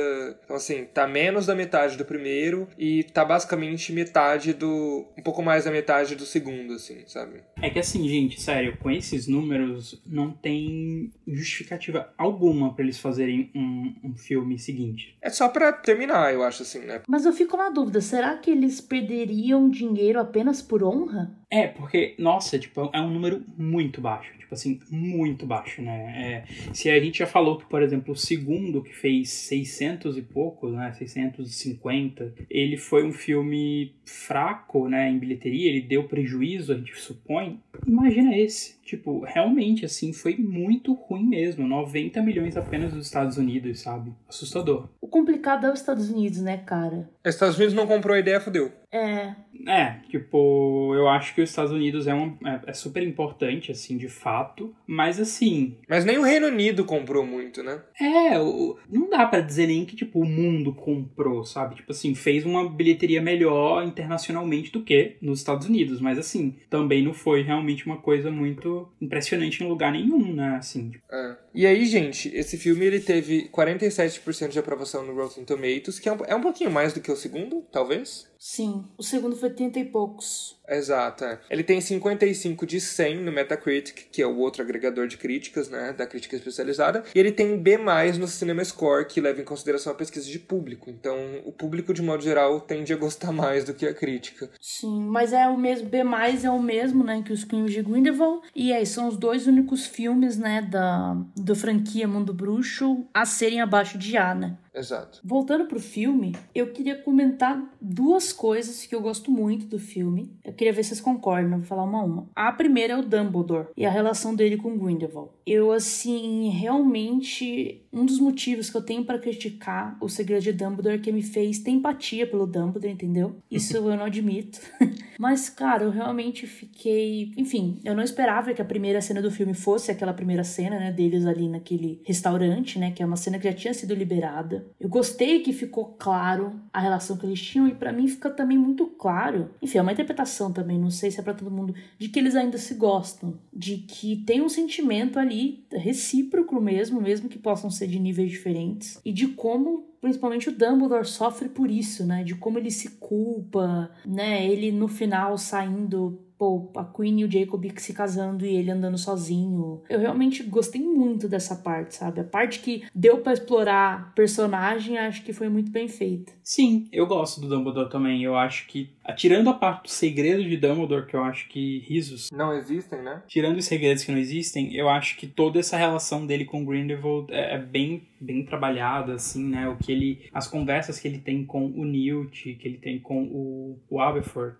então assim, tá menos da metade do primeiro e tá basicamente metade do, um pouco mais da metade do segundo, assim, sabe? É que assim, gente, sério, com esses números não tem justificativa alguma para eles fazerem um, um filme seguinte. É só para terminar, eu acho assim, né? Mas eu fico na dúvida, será que eles perderiam dinheiro apenas por honra? É, porque, nossa, tipo, é um número muito baixo. Tipo assim, muito baixo, né? É, se a gente já falou que, por exemplo, o segundo, que fez 600 e poucos, né? 650, ele foi um filme fraco, né? Em bilheteria, ele deu prejuízo, a gente supõe. Imagina esse. Tipo, realmente, assim, foi muito ruim mesmo. 90 milhões apenas dos Estados Unidos, sabe? Assustador. O complicado é os Estados Unidos, né, cara? Os Estados Unidos não comprou a ideia, fodeu. É. É, tipo, eu acho que os Estados Unidos é, um, é, é, super importante, assim, de fato. Mas assim. Mas nem o Reino Unido comprou muito, né? É, o, não dá para dizer nem que, tipo, o mundo comprou, sabe? Tipo assim, fez uma bilheteria melhor internacionalmente do que nos Estados Unidos. Mas assim, também não foi realmente uma coisa muito impressionante em lugar nenhum, né? Assim. Tipo. É. E aí, gente, esse filme ele teve 47% de aprovação no Rotten Tomatoes, que é um, é um pouquinho mais do que o segundo, talvez. Sim, o segundo foi 30 e poucos. Exato. É. Ele tem 55 de 100 no Metacritic, que é o outro agregador de críticas, né, da crítica especializada, e ele tem B+ no Cinema Score, que leva em consideração a pesquisa de público. Então, o público de modo geral tende a gostar [laughs] mais do que a crítica. Sim, mas é o mesmo B+ é o mesmo, né, que os Crimes de Grindelwald, e aí são os dois únicos filmes, né, da do franquia Mundo Bruxo a serem abaixo de A, né? Exato. Voltando pro filme, eu queria comentar duas coisas que eu gosto muito do filme. Eu queria ver se vocês concordam, vou falar uma a uma. A primeira é o Dumbledore e a relação dele com Grindelwald. Eu, assim, realmente, um dos motivos que eu tenho para criticar o segredo de Dumbledore é que me fez ter empatia pelo Dumbledore, entendeu? Isso eu não admito. [laughs] Mas, cara, eu realmente fiquei. Enfim, eu não esperava que a primeira cena do filme fosse aquela primeira cena, né, deles ali naquele restaurante, né, que é uma cena que já tinha sido liberada. Eu gostei que ficou claro a relação que eles tinham e para mim fica também muito claro. Enfim, é uma interpretação também, não sei se é para todo mundo, de que eles ainda se gostam, de que tem um sentimento ali recíproco mesmo, mesmo que possam ser de níveis diferentes, e de como principalmente o Dumbledore sofre por isso, né? De como ele se culpa, né? Ele no final saindo pô, a Queen e o Jacob se casando e ele andando sozinho. Eu realmente gostei muito dessa parte, sabe? A parte que deu para explorar personagem, acho que foi muito bem feita. Sim, eu gosto do Dumbledore também. Eu acho que, tirando a parte do segredo de Dumbledore, que eu acho que risos não existem, né? Tirando os segredos que não existem, eu acho que toda essa relação dele com Grindelwald é, é bem bem trabalhada assim, né? O que ele as conversas que ele tem com o Newt, que ele tem com o, o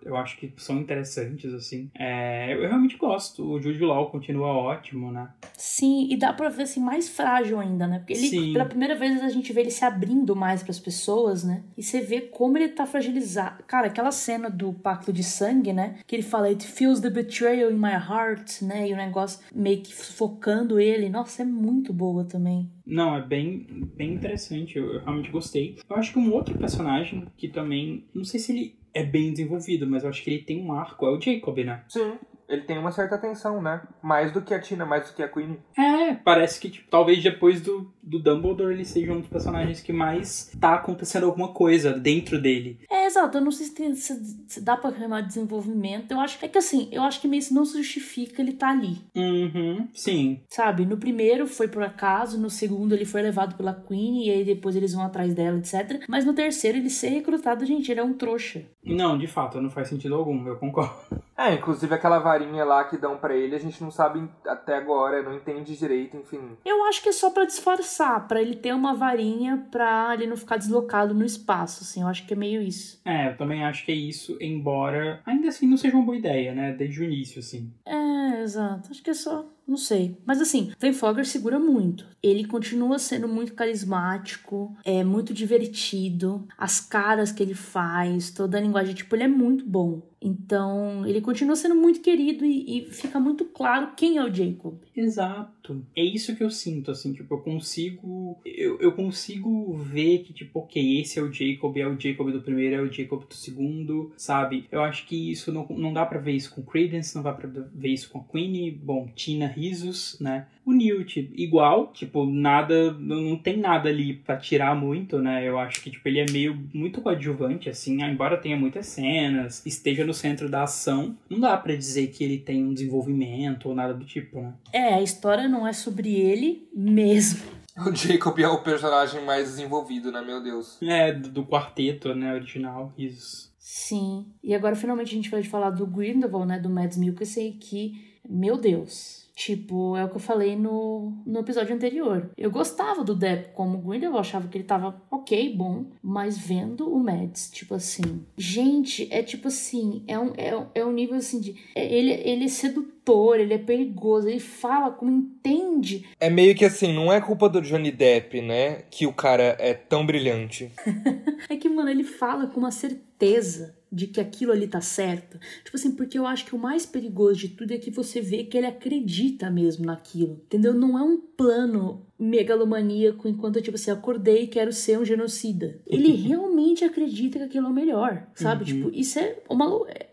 eu acho que são interessantes assim. É, eu realmente gosto. O Jude Law continua ótimo, né? Sim, e dá para ver assim mais frágil ainda, né? Porque ele Sim. pela primeira vez a gente vê ele se abrindo mais para as pessoas, né? E você vê como ele tá fragilizado. Cara, aquela cena do pacto de sangue, né? Que ele fala, it feels the betrayal in my heart, né? E o negócio meio que focando ele. Nossa, é muito boa também. Não, é bem, bem interessante. Eu, eu realmente gostei. Eu acho que um outro personagem que também. Não sei se ele é bem desenvolvido, mas eu acho que ele tem um arco, é o Jacob, né? Sim ele tem uma certa atenção, né? Mais do que a Tina, mais do que a Queen. É, parece que, tipo, talvez depois do, do Dumbledore ele seja um dos personagens que mais tá acontecendo alguma coisa dentro dele. É, exato. Eu não sei se, tem, se, se dá pra chamar de desenvolvimento. Eu acho é que assim, eu acho que meio não se justifica ele tá ali. Uhum, sim. Sabe? No primeiro foi por acaso, no segundo ele foi levado pela Queen e aí depois eles vão atrás dela, etc. Mas no terceiro ele ser recrutado, gente, ele é um trouxa. Não, de fato, não faz sentido algum, eu concordo. [laughs] É, inclusive aquela varinha lá que dão para ele, a gente não sabe até agora, não entende direito, enfim. Eu acho que é só para disfarçar, para ele ter uma varinha pra ele não ficar deslocado no espaço, assim. Eu acho que é meio isso. É, eu também acho que é isso, embora ainda assim não seja uma boa ideia, né? Desde o início, assim. É, exato. Acho que é só não sei. Mas assim, Van Fogger segura muito. Ele continua sendo muito carismático, é muito divertido. As caras que ele faz, toda a linguagem, tipo, ele é muito bom. Então, ele continua sendo muito querido e, e, fica muito claro quem é o Jacob. Exato. É isso que eu sinto, assim, tipo, eu consigo. Eu, eu consigo ver que, tipo, ok, esse é o Jacob, é o Jacob do primeiro, é o Jacob do segundo, sabe? Eu acho que isso não, não dá pra ver isso com Credence, não dá pra ver isso com a Queenie, bom, Tina risos, né? O Newt, igual, tipo, nada, não tem nada ali para tirar muito, né? Eu acho que, tipo, ele é meio muito coadjuvante, assim, embora tenha muitas cenas, esteja no centro da ação, não dá para dizer que ele tem um desenvolvimento ou nada do tipo, né? É, a história não é sobre ele mesmo. [laughs] O Jacob é o personagem mais desenvolvido, né? Meu Deus. É, do, do quarteto, né, original, risos. Sim. E agora finalmente a gente vai falar do Grindelwald, né, do Mads Mikkelsen, que, meu Deus, Tipo, é o que eu falei no, no episódio anterior. Eu gostava do Depp como Grindelwald, eu achava que ele tava ok, bom, mas vendo o Mads, tipo assim. Gente, é tipo assim, é um, é, é um nível assim de. É, ele, ele é sedutor, ele é perigoso, ele fala como entende. É meio que assim, não é culpa do Johnny Depp, né? Que o cara é tão brilhante. [laughs] é que, mano, ele fala com uma certeza de que aquilo ali tá certo. Tipo assim, porque eu acho que o mais perigoso de tudo é que você vê que ele acredita mesmo naquilo. Entendeu? Não é um plano megalomaníaco enquanto, tipo assim, acordei e quero ser um genocida. Ele [laughs] realmente acredita que aquilo é o melhor, sabe? Uhum. Tipo, isso é uma.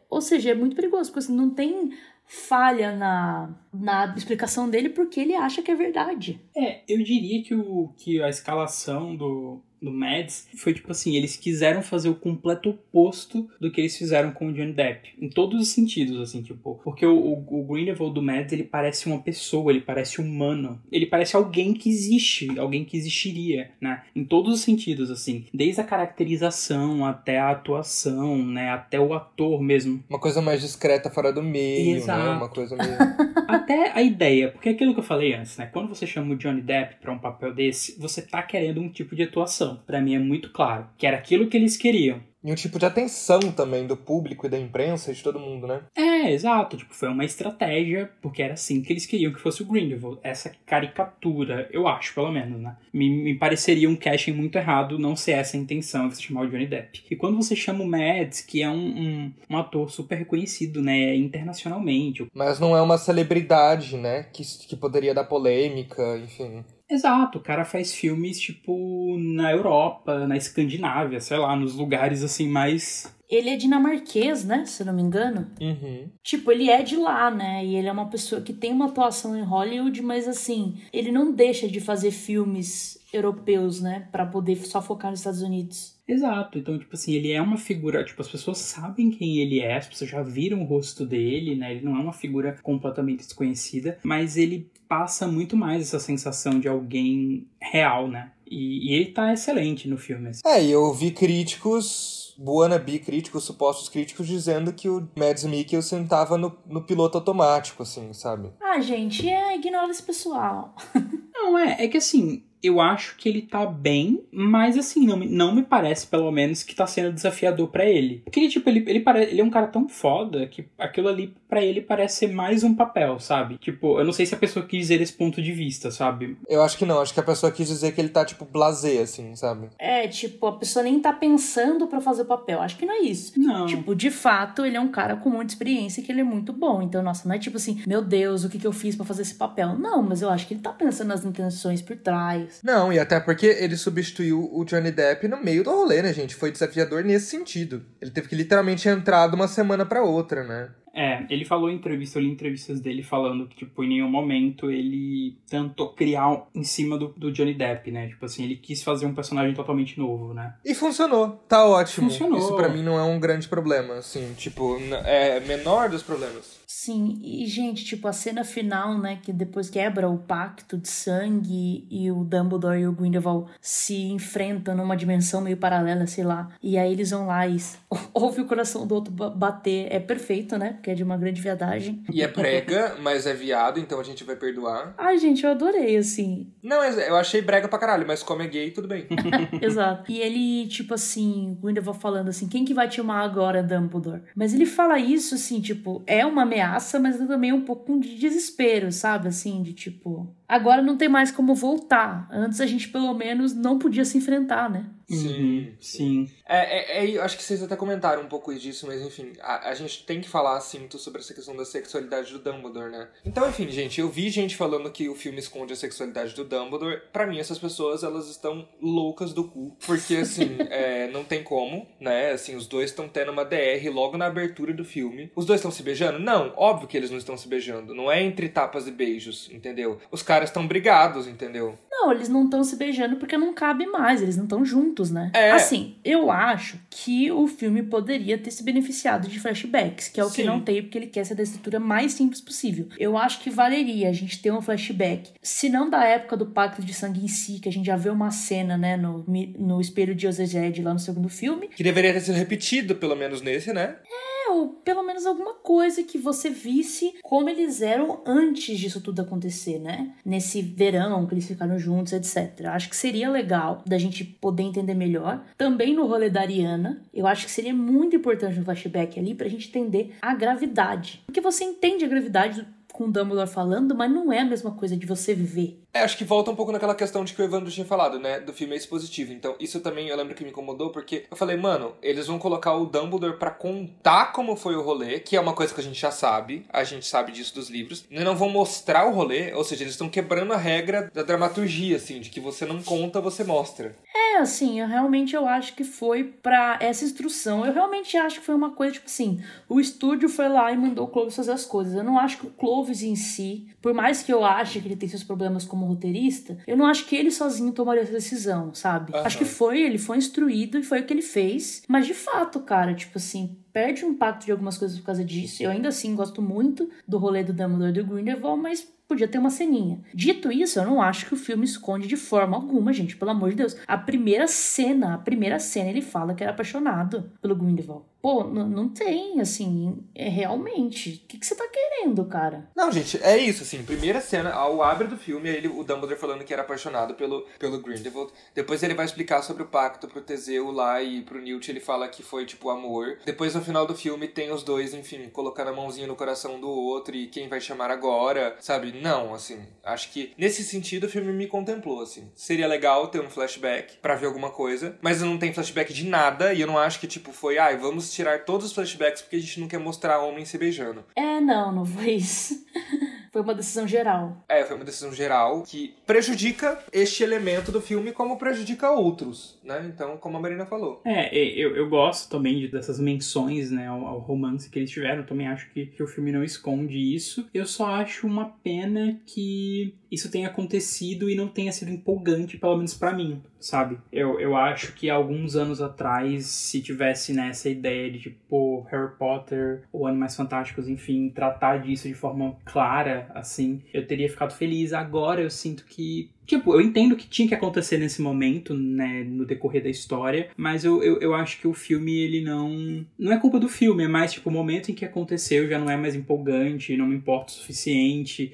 Ou seja, é muito perigoso, porque assim, não tem falha na, na explicação dele porque ele acha que é verdade. É, eu diria que, o, que a escalação do, do Mads foi tipo assim, eles quiseram fazer o completo oposto do que eles fizeram com o Johnny Depp. Em todos os sentidos, assim, tipo. Porque o, o, o Grindelwald do Mads, ele parece uma pessoa, ele parece humano. Ele parece alguém que existe, alguém que existiria, né? Em todos os sentidos, assim. Desde a caracterização até a atuação, né? Até o ator mesmo. Uma coisa mais discreta fora do meio, Exato. né? Uma coisa meio... [laughs] até a ideia, porque é aquilo que eu falei antes, né? Quando você chama o Johnny Depp pra um papel desse, você tá querendo um tipo de atuação para mim é muito claro, que era aquilo que eles queriam. E um tipo de atenção também do público e da imprensa e de todo mundo, né? É, exato. Tipo, foi uma estratégia, porque era assim que eles queriam que fosse o Grindelwald. Essa caricatura, eu acho, pelo menos, né? Me, me pareceria um casting muito errado não ser essa a intenção, você chamar o Johnny Depp. E quando você chama o Mads, que é um, um, um ator super reconhecido, né, internacionalmente. Mas não é uma celebridade, né, que, que poderia dar polêmica, enfim. Exato, o cara faz filmes tipo na Europa, na Escandinávia, sei lá, nos lugares assim mais ele é dinamarquês, né? Se eu não me engano. Uhum. Tipo, ele é de lá, né? E ele é uma pessoa que tem uma atuação em Hollywood, mas assim, ele não deixa de fazer filmes europeus, né? para poder só focar nos Estados Unidos. Exato, então, tipo assim, ele é uma figura, tipo, as pessoas sabem quem ele é, as pessoas já viram o rosto dele, né? Ele não é uma figura completamente desconhecida, mas ele passa muito mais essa sensação de alguém real, né? E, e ele tá excelente no filme. Assim. É, e eu ouvi críticos wannabe críticos, supostos críticos, dizendo que o Mads Mikkelsen tava no, no piloto automático, assim, sabe? Ah, gente, é, ignora esse pessoal. [laughs] Não, é, é que assim, eu acho que ele tá bem, mas assim, não, não me parece, pelo menos, que tá sendo desafiador para ele. Porque, tipo, ele, ele, pare, ele é um cara tão foda que aquilo ali para ele parece ser mais um papel, sabe? Tipo, eu não sei se a pessoa quis dizer esse ponto de vista, sabe? Eu acho que não, acho que a pessoa quis dizer que ele tá, tipo, blasé, assim, sabe? É, tipo, a pessoa nem tá pensando para fazer o papel. Acho que não é isso. Não. Tipo, de fato, ele é um cara com muita experiência e que ele é muito bom. Então, nossa, não é tipo assim, meu Deus, o que, que eu fiz para fazer esse papel? Não, mas eu acho que ele tá pensando nas intenções por trás. Não, e até porque ele substituiu o Johnny Depp no meio do rolê, né, gente? Foi desafiador nesse sentido. Ele teve que literalmente entrar de uma semana para outra, né? É, ele falou em entrevista, eu li entrevistas dele falando que, tipo, em nenhum momento ele tentou criar em cima do, do Johnny Depp, né? Tipo assim, ele quis fazer um personagem totalmente novo, né? E funcionou, tá ótimo. Funcionou. Isso pra mim não é um grande problema, assim, tipo, é menor dos problemas. Sim, e gente, tipo, a cena final, né, que depois quebra o pacto de sangue e o Dumbledore e o Grindelwald se enfrentam numa dimensão meio paralela, sei lá, e aí eles vão lá e [laughs] ouve o coração do outro bater. É perfeito, né, porque é de uma grande viadagem. E é brega, mas é viado, então a gente vai perdoar. Ai, gente, eu adorei, assim. Não, eu achei brega pra caralho, mas como é gay, tudo bem. [laughs] Exato. E ele, tipo assim, o Grindelwald falando assim, quem que vai te amar agora, Dumbledore? Mas ele fala isso, assim, tipo, é uma ameaça ameaça, mas também um pouco de desespero, sabe? Assim, de tipo, agora não tem mais como voltar. Antes a gente pelo menos não podia se enfrentar, né? Sim, uhum, sim. É, é, é, acho que vocês até comentaram um pouco disso, mas enfim, a, a gente tem que falar, assim, sobre essa questão da sexualidade do Dumbledore, né? Então, enfim, gente, eu vi gente falando que o filme esconde a sexualidade do Dumbledore. Para mim, essas pessoas, elas estão loucas do cu, porque, assim, [laughs] é, não tem como, né? Assim, os dois estão tendo uma DR logo na abertura do filme. Os dois estão se beijando? Não, óbvio que eles não estão se beijando. Não é entre tapas e beijos, entendeu? Os caras estão brigados, entendeu? Não, eles não estão se beijando porque não cabe mais, eles não estão juntos, né? É. Assim, eu acho que o filme poderia ter se beneficiado de flashbacks, que é o Sim. que não tem, porque ele quer ser da estrutura mais simples possível. Eu acho que valeria a gente ter um flashback, se não da época do Pacto de Sangue em si, que a gente já vê uma cena, né, no, no espelho de Ozeged lá no segundo filme. Que deveria ter sido repetido, pelo menos nesse, né? É, ou pelo menos alguma coisa que você visse como eles eram antes disso tudo acontecer, né? Nesse verão que eles ficaram juntos, etc. Acho que seria legal da gente poder entender melhor. Também no rolê da Ariana, eu acho que seria muito importante um flashback ali pra gente entender a gravidade. Porque você entende a gravidade com o Dumbledore falando, mas não é a mesma coisa de você ver. É, acho que volta um pouco naquela questão de que o Evandro tinha falado, né? Do filme expositivo. Então, isso também eu lembro que me incomodou, porque eu falei, mano, eles vão colocar o Dumbledore pra contar como foi o rolê, que é uma coisa que a gente já sabe, a gente sabe disso dos livros. E não vão mostrar o rolê, ou seja, eles estão quebrando a regra da dramaturgia, assim, de que você não conta, você mostra. É, assim, eu realmente eu acho que foi pra essa instrução. Eu realmente acho que foi uma coisa, tipo assim, o estúdio foi lá e mandou o Clovis fazer as coisas. Eu não acho que o Clovis em si, por mais que eu ache que ele tem seus problemas como roteirista, eu não acho que ele sozinho tomaria essa decisão, sabe? Aham. Acho que foi, ele foi instruído e foi o que ele fez. Mas de fato, cara, tipo assim, perde o impacto de algumas coisas por causa disso. Eu ainda assim gosto muito do rolê do Dumbledore do Grindelwald, mas podia ter uma ceninha. Dito isso, eu não acho que o filme esconde de forma alguma, gente, pelo amor de Deus. A primeira cena, a primeira cena ele fala que era apaixonado pelo Grindelwald. Pô, não tem, assim, é realmente. O que, que você tá querendo, cara? Não, gente, é isso, assim. Primeira cena, ao abre do filme, ele, o Dumbledore falando que era apaixonado pelo, pelo Grindelwald. Depois ele vai explicar sobre o pacto pro Teseu lá e pro Newt ele fala que foi, tipo, amor. Depois, no final do filme, tem os dois, enfim, colocando a mãozinha no coração do outro e quem vai chamar agora, sabe? Não, assim, acho que nesse sentido o filme me contemplou, assim. Seria legal ter um flashback pra ver alguma coisa, mas não tem flashback de nada e eu não acho que, tipo, foi, ai, vamos tirar todos os flashbacks porque a gente não quer mostrar homem se beijando. É, não, não foi isso. [laughs] foi uma decisão geral. É, foi uma decisão geral que prejudica este elemento do filme como prejudica outros, né? Então, como a Marina falou. É, eu, eu gosto também de- dessas menções, né, ao, ao romance que eles tiveram. Também acho que, que o filme não esconde isso. Eu só acho uma pena que isso tenha acontecido e não tenha sido empolgante, pelo menos pra mim, sabe? Eu, eu acho que alguns anos atrás, se tivesse nessa ideia de, tipo, Harry Potter ou Animais Fantásticos, enfim, tratar disso de forma clara, assim, eu teria ficado feliz. Agora eu sinto que Tipo, eu entendo que tinha que acontecer nesse momento, né, no decorrer da história, mas eu, eu, eu acho que o filme, ele não. Não é culpa do filme, é mais, tipo, o momento em que aconteceu já não é mais empolgante, não me importa o suficiente.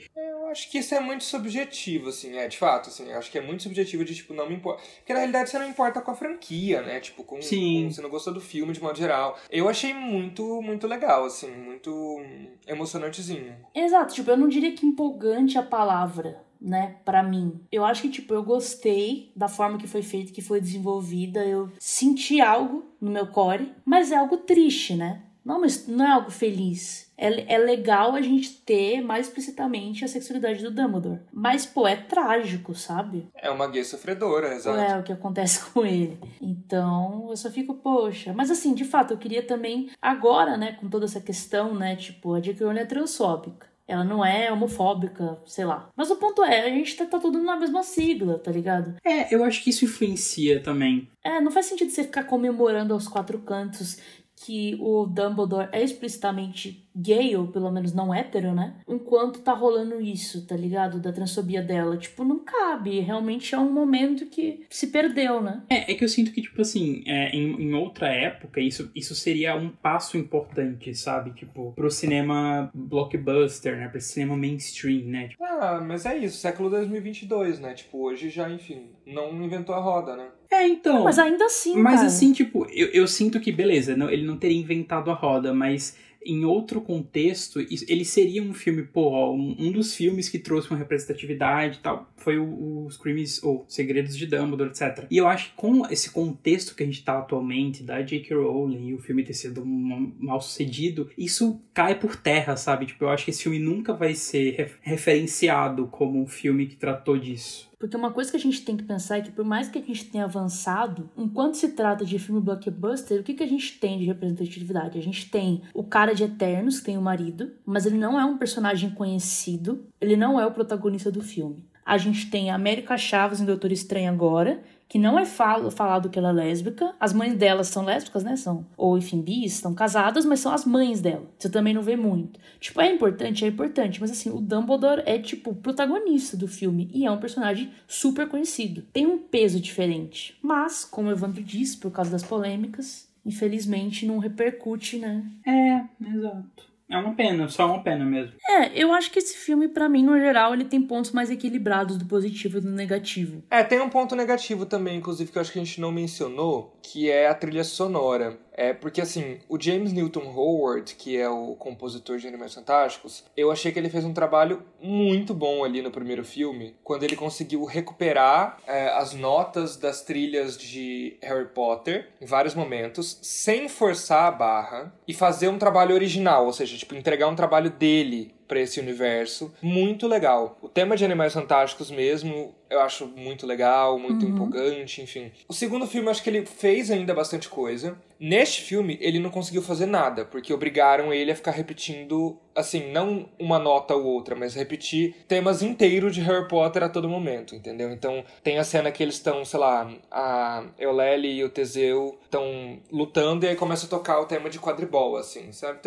Eu acho que isso é muito subjetivo, assim, é, de fato, assim, acho que é muito subjetivo de, tipo, não me importa. Porque na realidade você não importa com a franquia, né? Tipo, com, Sim. com- você não gostou do filme de modo geral. Eu achei muito, muito legal, assim, muito emocionantezinho. Exato, tipo, eu não diria que empolgante é a palavra, né, Pra mim. Eu acho que, tipo, eu gostei da forma que foi feita, que foi desenvolvida, eu senti algo no meu core, mas é algo triste, né? Não, mas não é algo feliz. É, é legal a gente ter mais explicitamente a sexualidade do Dumbledore. Mas, pô, é trágico, sabe? É uma gay sofredora, exato. É o que acontece [laughs] com ele. Então, eu só fico, poxa. Mas assim, de fato, eu queria também, agora, né, com toda essa questão, né, tipo, a J.K. Rowling é transfóbica. Ela não é homofóbica, sei lá. Mas o ponto é, a gente tá, tá tudo na mesma sigla, tá ligado? É, eu acho que isso influencia também. É, não faz sentido você ficar comemorando aos quatro cantos que o Dumbledore é explicitamente gay, ou pelo menos não hétero, né? Enquanto tá rolando isso, tá ligado? Da transfobia dela. Tipo, não cabe. Realmente é um momento que se perdeu, né? É, é que eu sinto que, tipo assim, é, em, em outra época, isso, isso seria um passo importante, sabe? Tipo, pro cinema blockbuster, né? Pro cinema mainstream, né? Tipo, Ah, mas é isso, século 2022, né? Tipo, hoje já, enfim, não inventou a roda, né? é, então. Mas ainda assim, Mas cara. assim, tipo, eu, eu sinto que, beleza, não, ele não teria inventado a roda, mas em outro contexto, ele seria um filme, pô, um, dos filmes que trouxe uma representatividade e tal, foi o, os Crimes, ou Segredos de Dumbledore, etc. E eu acho que com esse contexto que a gente tá atualmente, da J.K. Rowling e o filme ter sido um, mal sucedido, isso cai por terra, sabe? Tipo, eu acho que esse filme nunca vai ser ref- referenciado como um filme que tratou disso. Porque uma coisa que a gente tem que pensar é que por mais que a gente tenha avançado, enquanto se trata de filme blockbuster, o que, que a gente tem de representatividade? A gente tem o cara de Eternos, que tem o marido, mas ele não é um personagem conhecido, ele não é o protagonista do filme. A gente tem a América Chaves em Doutor Estranho agora, que não é fal falado que ela é lésbica. As mães dela são lésbicas, né? São, ou enfim, bis, estão casadas, mas são as mães dela. Você também não vê muito. Tipo, é importante, é importante, mas assim, o Dumbledore é, tipo, o protagonista do filme e é um personagem super conhecido. Tem um peso diferente. Mas, como o Evandro disse, por causa das polêmicas, infelizmente não repercute, né? É, exato. É uma pena, só uma pena mesmo. É, eu acho que esse filme, pra mim, no geral, ele tem pontos mais equilibrados do positivo e do negativo. É, tem um ponto negativo também, inclusive, que eu acho que a gente não mencionou, que é a trilha sonora. É porque, assim, o James Newton Howard, que é o compositor de Animais Fantásticos, eu achei que ele fez um trabalho muito bom ali no primeiro filme, quando ele conseguiu recuperar é, as notas das trilhas de Harry Potter em vários momentos, sem forçar a barra, e fazer um trabalho original, ou seja, tipo, entregar um trabalho dele pra esse universo. Muito legal. O tema de Animais Fantásticos mesmo, eu acho muito legal, muito empolgante, enfim. O segundo filme, eu acho que ele fez ainda bastante coisa. Neste filme, ele não conseguiu fazer nada, porque obrigaram ele a ficar repetindo, assim, não uma nota ou outra, mas repetir temas inteiros de Harry Potter a todo momento, entendeu? Então, tem a cena que eles estão, sei lá, a Eulele e o Teseu estão lutando e aí começa a tocar o tema de quadribol, assim, sabe?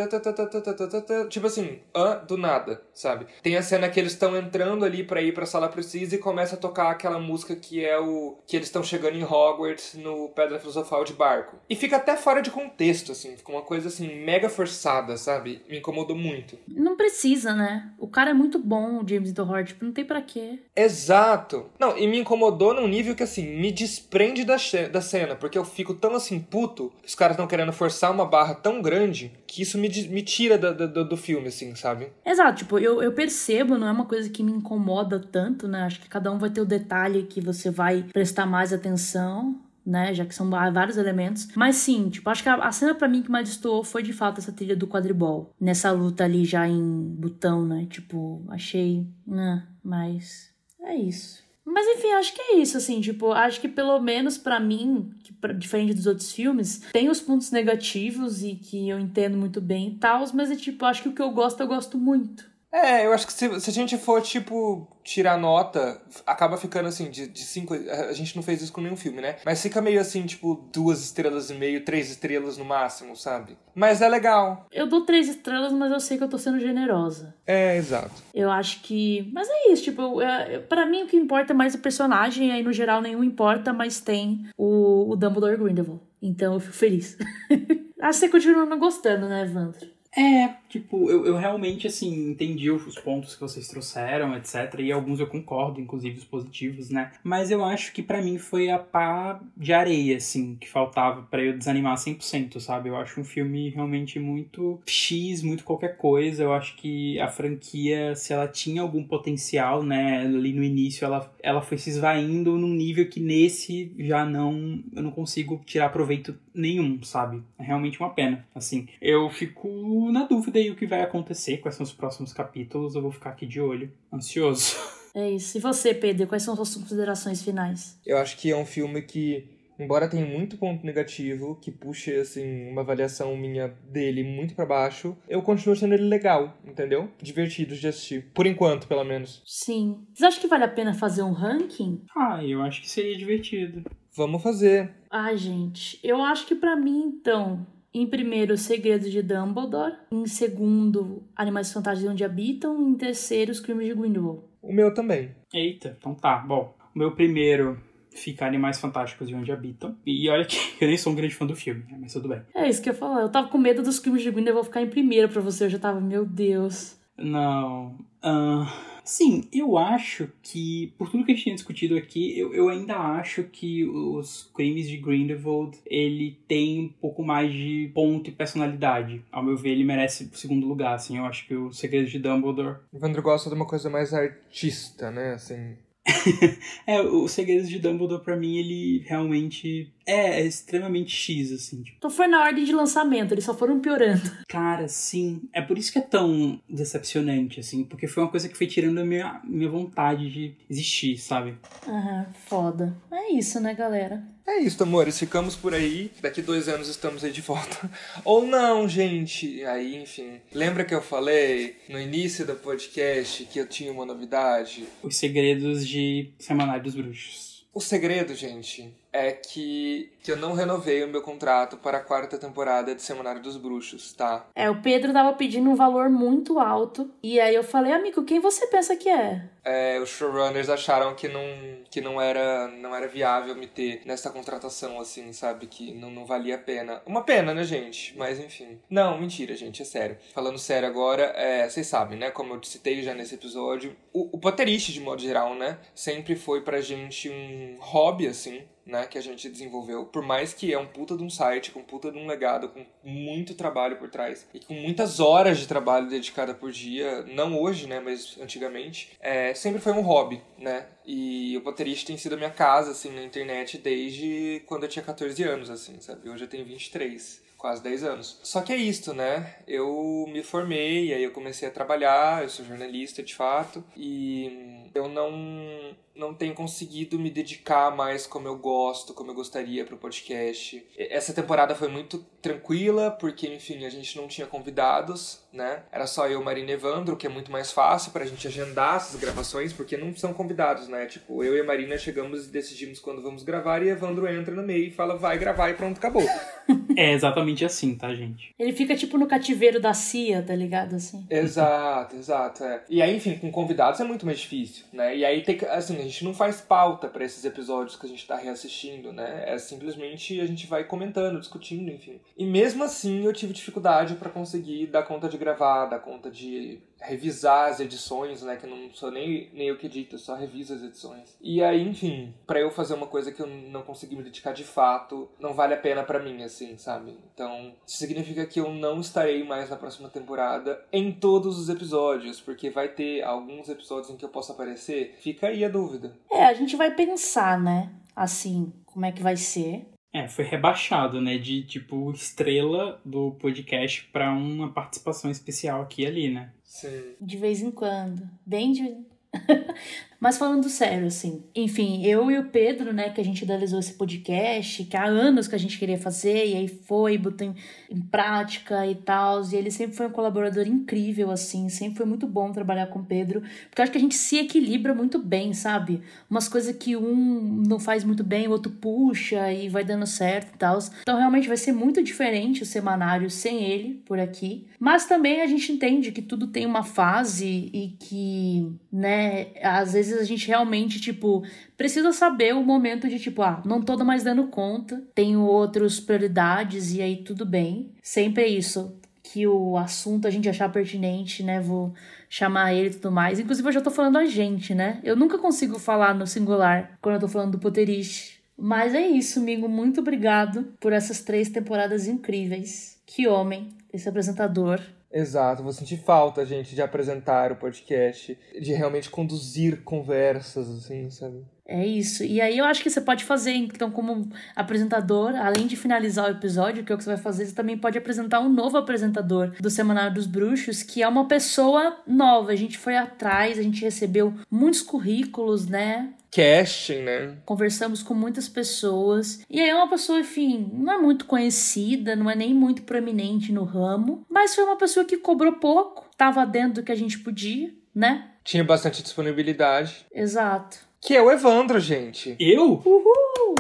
Tipo assim, do nada, sabe? Tem a cena que eles estão entrando ali para ir pra sala precisa e começa a tocar aquela música que é o. que eles estão chegando em Hogwarts no Pedra Filosofal de Barco. E fica até fora de contexto, assim, fica uma coisa assim, mega forçada, sabe? Me incomodou muito. Não precisa, né? O cara é muito bom, o James Howard, tipo, não tem pra quê. Exato. Não, e me incomodou num nível que, assim, me desprende da, da cena, porque eu fico tão, assim, puto, os caras estão querendo forçar uma barra tão grande, que isso me, me tira da- do filme, assim, sabe? Exato, tipo, eu, eu percebo, não é uma coisa que me incomoda tanto, né? Acho que cada um vai ter o detalhe que você vai prestar mais atenção. Né, já que são vários elementos. Mas sim, tipo, acho que a, cena pra mim que mais destoou foi de fato essa trilha do quadribol. Nessa luta ali já em botão, né? Tipo, achei. Né, mas. É isso. Mas enfim, acho que é isso, assim, tipo, acho que pelo menos pra mim, que pra- diferente dos outros filmes, tem os pontos negativos e que eu entendo muito bem e tal, mas é tipo, acho que o que eu gosto, eu gosto muito. É, eu acho que se, se a gente for, tipo, tirar nota, acaba ficando assim, de, de cinco. A gente não fez isso com nenhum filme, né? Mas fica meio assim, tipo, duas estrelas e meio, três estrelas no máximo, sabe? Mas é legal. Eu dou três estrelas, mas eu sei que eu tô sendo generosa. É, exato. Eu acho que. Mas é isso, tipo, é, para mim o que importa é mais o personagem, aí no geral nenhum importa, mas tem o, o Dumbledore Grindelwald. Então eu fico feliz. [laughs] ah, você continua não gostando, né, Evandro? É, Tipo, eu, eu realmente, assim, entendi os pontos que vocês trouxeram, etc. E alguns eu concordo, inclusive os positivos, né? Mas eu acho que para mim foi a pá de areia, assim, que faltava para eu desanimar 100%, sabe? Eu acho um filme realmente muito X, muito qualquer coisa. Eu acho que a franquia, se ela tinha algum potencial, né, ali no início, ela, ela foi se esvaindo num nível que nesse já não. Eu não consigo tirar proveito nenhum, sabe? É realmente uma pena. Assim, eu fico na dúvida aí o que vai acontecer, quais são os próximos capítulos, eu vou ficar aqui de olho, ansioso. [laughs] É isso. E você, Pedro, quais são as suas considerações finais? Eu acho que é um filme que, embora tenha muito ponto negativo, que puxe, assim, uma avaliação minha dele muito para baixo, eu continuo achando ele legal, entendeu? Divertido de assistir. Por enquanto, pelo menos. Sim. Vocês acham que vale a pena fazer um ranking? Ah, eu acho que seria divertido. Vamos fazer. Ai, gente, eu acho que para mim, então, em primeiro, Segredos de Dumbledore. Em segundo, Animais Fantásticos Onde Habitam. Em terceiro, Os Crimes de Grindelwald. O meu também. Eita, então tá. Bom, o meu primeiro fica Animais Fantásticos e Onde Habitam. E olha que [laughs] eu nem sou um grande fã do filme, né, mas tudo bem. É isso que eu ia falar. Eu tava com medo dos Crimes de Grindelwald ficar em primeiro pra você. Eu já tava, meu Deus. Não. Ah, sim, eu acho que, por tudo que a gente tinha discutido aqui, eu, eu ainda acho que os crimes de Grindelwald, ele tem um pouco mais de ponto e personalidade. Ao meu ver, ele merece o segundo lugar, assim. Eu acho que o Segredo de Dumbledore... O Evandro gosta de uma coisa mais artista, né, assim... [laughs] é, o Segredos de Dumbledore, pra mim, ele realmente é, é extremamente X, assim. Tipo. Então foi na ordem de lançamento, eles só foram piorando. [laughs] Cara, sim. É por isso que é tão decepcionante, assim, porque foi uma coisa que foi tirando a minha, minha vontade de existir, sabe? Aham, foda. É isso, né, galera? É isso, amores. Ficamos por aí. Daqui dois anos estamos aí de volta. [laughs] Ou não, gente. Aí, enfim. Lembra que eu falei no início do podcast que eu tinha uma novidade? Os segredos de Semanário dos Bruxos. O segredo, gente, é que, que eu não renovei o meu contrato para a quarta temporada de Semanário dos Bruxos, tá? É, o Pedro tava pedindo um valor muito alto. E aí eu falei, amigo, quem você pensa que é? É, os showrunners acharam que não, que não era não era viável me ter nessa contratação, assim, sabe? Que não, não valia a pena. Uma pena, né, gente? Mas enfim. Não, mentira, gente, é sério. Falando sério agora, é, vocês sabem, né? Como eu citei já nesse episódio, o, o de modo geral, né? Sempre foi pra gente um hobby, assim né, que a gente desenvolveu, por mais que é um puta de um site, com puta de um legado, com muito trabalho por trás e com muitas horas de trabalho dedicada por dia, não hoje, né, mas antigamente, é, sempre foi um hobby, né, e o Potterist tem sido a minha casa, assim, na internet desde quando eu tinha 14 anos, assim, sabe, hoje eu tenho 23 quase 10 anos. Só que é isto, né? Eu me formei, aí eu comecei a trabalhar, eu sou jornalista de fato, e eu não não tenho conseguido me dedicar mais como eu gosto, como eu gostaria para o podcast. Essa temporada foi muito tranquila, porque, enfim, a gente não tinha convidados, né? Era só eu, Marina e Evandro, que é muito mais fácil para a gente agendar essas gravações, porque não são convidados, né? Tipo, eu e a Marina chegamos e decidimos quando vamos gravar, e Evandro entra no meio e fala, vai gravar e pronto, acabou. [laughs] é exatamente assim, tá, gente? Ele fica, tipo, no cativeiro da CIA, tá ligado? Assim. Exato, exato. É. E aí, enfim, com convidados é muito mais difícil, né? E aí tem que, assim, a gente não faz pauta para esses episódios que a gente tá reassistindo, né? É simplesmente a gente vai comentando, discutindo, enfim. E mesmo assim eu tive dificuldade para conseguir dar conta de gravar, dar conta de revisar as edições, né? Que não sou nem, nem eu que edito, eu só reviso as edições. E aí, enfim, para eu fazer uma coisa que eu não consegui me dedicar de fato, não vale a pena para mim, assim, sabe? Então, significa que eu não estarei mais na próxima temporada em todos os episódios, porque vai ter alguns episódios em que eu possa aparecer. Fica aí a dúvida. É, a gente vai pensar, né? Assim, como é que vai ser. É, foi rebaixado, né? De tipo estrela do podcast para uma participação especial aqui e ali, né? Sim. De vez em quando. Bem de. [laughs] Mas falando sério, assim, enfim, eu e o Pedro, né, que a gente idealizou esse podcast, que há anos que a gente queria fazer, e aí foi, botou em, em prática e tal, e ele sempre foi um colaborador incrível, assim, sempre foi muito bom trabalhar com o Pedro, porque eu acho que a gente se equilibra muito bem, sabe? Umas coisas que um não faz muito bem, o outro puxa e vai dando certo e tal. Então, realmente vai ser muito diferente o semanário sem ele por aqui. Mas também a gente entende que tudo tem uma fase e que, né, às vezes vezes a gente realmente, tipo, precisa saber o momento de, tipo, ah, não tô mais dando conta, tenho outras prioridades e aí tudo bem. Sempre é isso que o assunto a gente achar pertinente, né? Vou chamar ele e tudo mais. Inclusive, eu já tô falando a gente, né? Eu nunca consigo falar no singular quando eu tô falando do Potterish. Mas é isso, amigo. Muito obrigado por essas três temporadas incríveis. Que homem, esse apresentador. Exato, vou sentir falta, gente, de apresentar o podcast, de realmente conduzir conversas, assim, sabe? É isso. E aí eu acho que você pode fazer, então, como apresentador, além de finalizar o episódio, que é o que você vai fazer, você também pode apresentar um novo apresentador do Semanário dos Bruxos, que é uma pessoa nova. A gente foi atrás, a gente recebeu muitos currículos, né? Casting, né? Conversamos com muitas pessoas. E aí é uma pessoa, enfim, não é muito conhecida, não é nem muito proeminente no ramo, mas foi uma pessoa que cobrou pouco, tava dentro do que a gente podia, né? Tinha bastante disponibilidade. Exato. Que é o Evandro, gente. Eu? Uhul!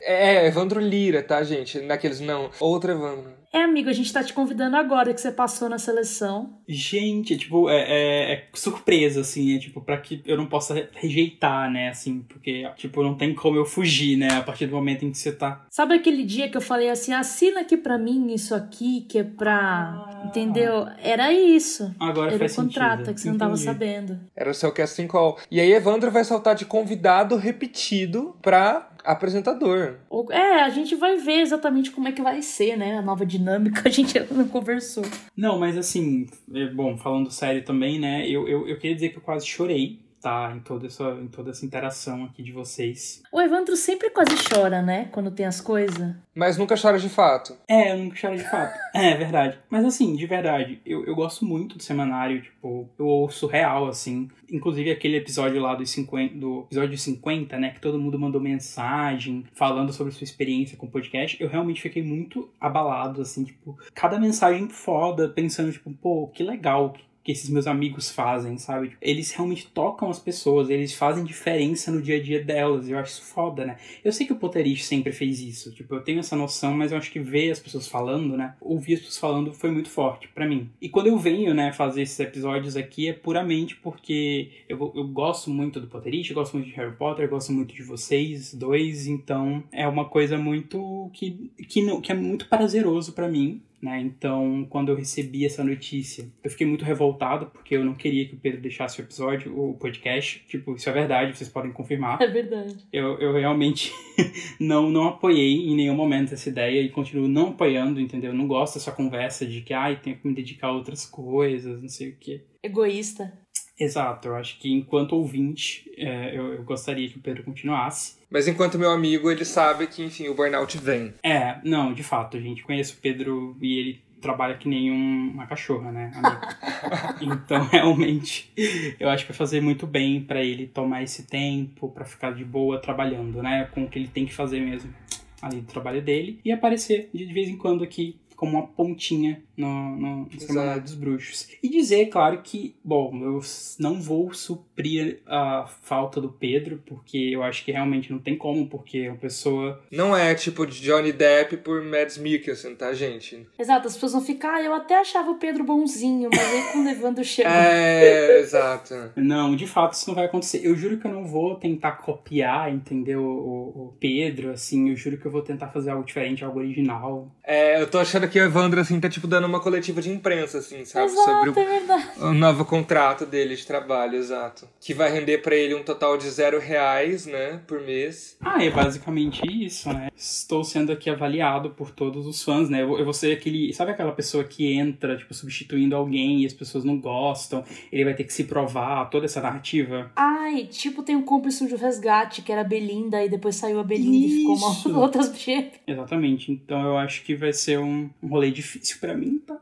É, Evandro Lira, tá, gente? Naqueles não. Outro Evandro. É, amigo, a gente tá te convidando agora que você passou na seleção. Gente, é, tipo, é, é, é surpresa, assim, é tipo, pra que eu não possa rejeitar, né, assim, porque, tipo, não tem como eu fugir, né, a partir do momento em que você tá. Sabe aquele dia que eu falei assim, assina aqui pra mim isso aqui, que é pra. Ah. Entendeu? Era isso. Agora Era o faz contrato sentido. que você não tava Entendi. sabendo. Era o seu casting call. E aí, Evandro vai saltar de convidado repetido pra apresentador. É, a gente vai ver exatamente como é que vai ser, né? A nova dinâmica, [laughs] a gente ainda não conversou. Não, mas assim, é, bom, falando sério também, né, eu, eu, eu queria dizer que eu quase chorei, tá, em toda essa, em toda essa interação aqui de vocês. O Evandro sempre quase chora, né? Quando tem as coisas. Mas nunca chora de fato. É, eu nunca choro de fato. É, é verdade. Mas assim, de verdade, eu, eu gosto muito do semanário, tipo, eu ouço real, assim. Inclusive aquele episódio lá dos 50, do episódio 50, né, que todo mundo mandou mensagem falando sobre sua experiência com o podcast. Eu realmente fiquei muito abalado, assim, tipo, cada mensagem foda, pensando, tipo, pô, que legal que esses meus amigos fazem, sabe? Tipo, Eles realmente tocam as pessoas, eles fazem diferença no dia a dia delas. Eu acho isso foda, né? Eu sei que o Potterish sempre fez isso. Tipo, eu tenho essa noção, mas eu acho que ver as pessoas falando, né? Ouvir as pessoas falando foi muito forte pra mim. E quando eu venho, né, fazer esses episódios aqui é puramente porque eu, eu gosto muito do Potterish, gosto muito de Harry Potter, gosto muito de vocês dois, então é uma coisa muito que, que, não, que é muito prazeroso pra mim. Né? Então, quando eu recebi essa notícia, eu fiquei muito revoltado porque eu não queria que o Pedro deixasse o episódio, o podcast. Tipo, isso é verdade, vocês podem confirmar. É verdade. Eu, eu realmente [laughs] não, não apoiei em nenhum momento essa ideia e continuo não apoiando, entendeu? Eu não gosto dessa conversa de que, ai, tenho que me dedicar a outras coisas, não sei o quê. Egoísta. Exato, eu acho que enquanto ouvinte, é, eu, eu gostaria que o Pedro continuasse. Mas enquanto meu amigo, ele sabe que, enfim, o burnout vem. É, não, de fato, gente, conheço o Pedro e ele trabalha que nem um- uma cachorra, né, [laughs] então, [laughs] realmente, eu acho que vai fazer muito bem pra ele tomar esse tempo, pra ficar de boa trabalhando, né, com o que ele tem que fazer mesmo ali do trabalho dele e aparecer de vez em quando aqui como uma pontinha no, no, no Semanário dos Bruxos. E dizer, claro, que, bom, eu não vou suprir a falta do Pedro, porque eu acho que realmente não tem como, porque é uma pessoa Não é tipo de Johnny Depp por Mads Mikkelsen, tá, gente? Exato, as pessoas vão ficar, ah, eu até achava o Pedro bonzinho, mas aí quando o Evandro [laughs] chegou. É, exato. Não, de fato isso não vai acontecer. Eu juro que eu não vou tentar copiar, entendeu? O, o Pedro, assim, eu juro que eu vou tentar fazer algo diferente, algo original. É, eu tô achando que o Evandro, assim, tá, tipo, dando uma coletiva de imprensa, assim, sabe? Exato, Sobre o, é o novo contrato dele de trabalho, exato. Que vai render pra ele um total de zero reais, né, por mês. Ah, é basicamente isso, né? Estou sendo aqui avaliado por todos os fãs, né? Eu, vou- eu vou ser aquele. Sabe aquela pessoa que entra, tipo, substituindo alguém e as pessoas não gostam? Ele vai ter que se provar, toda essa narrativa. Ai, tipo, tem um cúmplice do resgate, que era a Belinda, e depois saiu a Belinda e ficou Isso. uma [laughs] outras. Exatamente. Então eu acho que vai ser um, um rolê difícil pra mim, tá?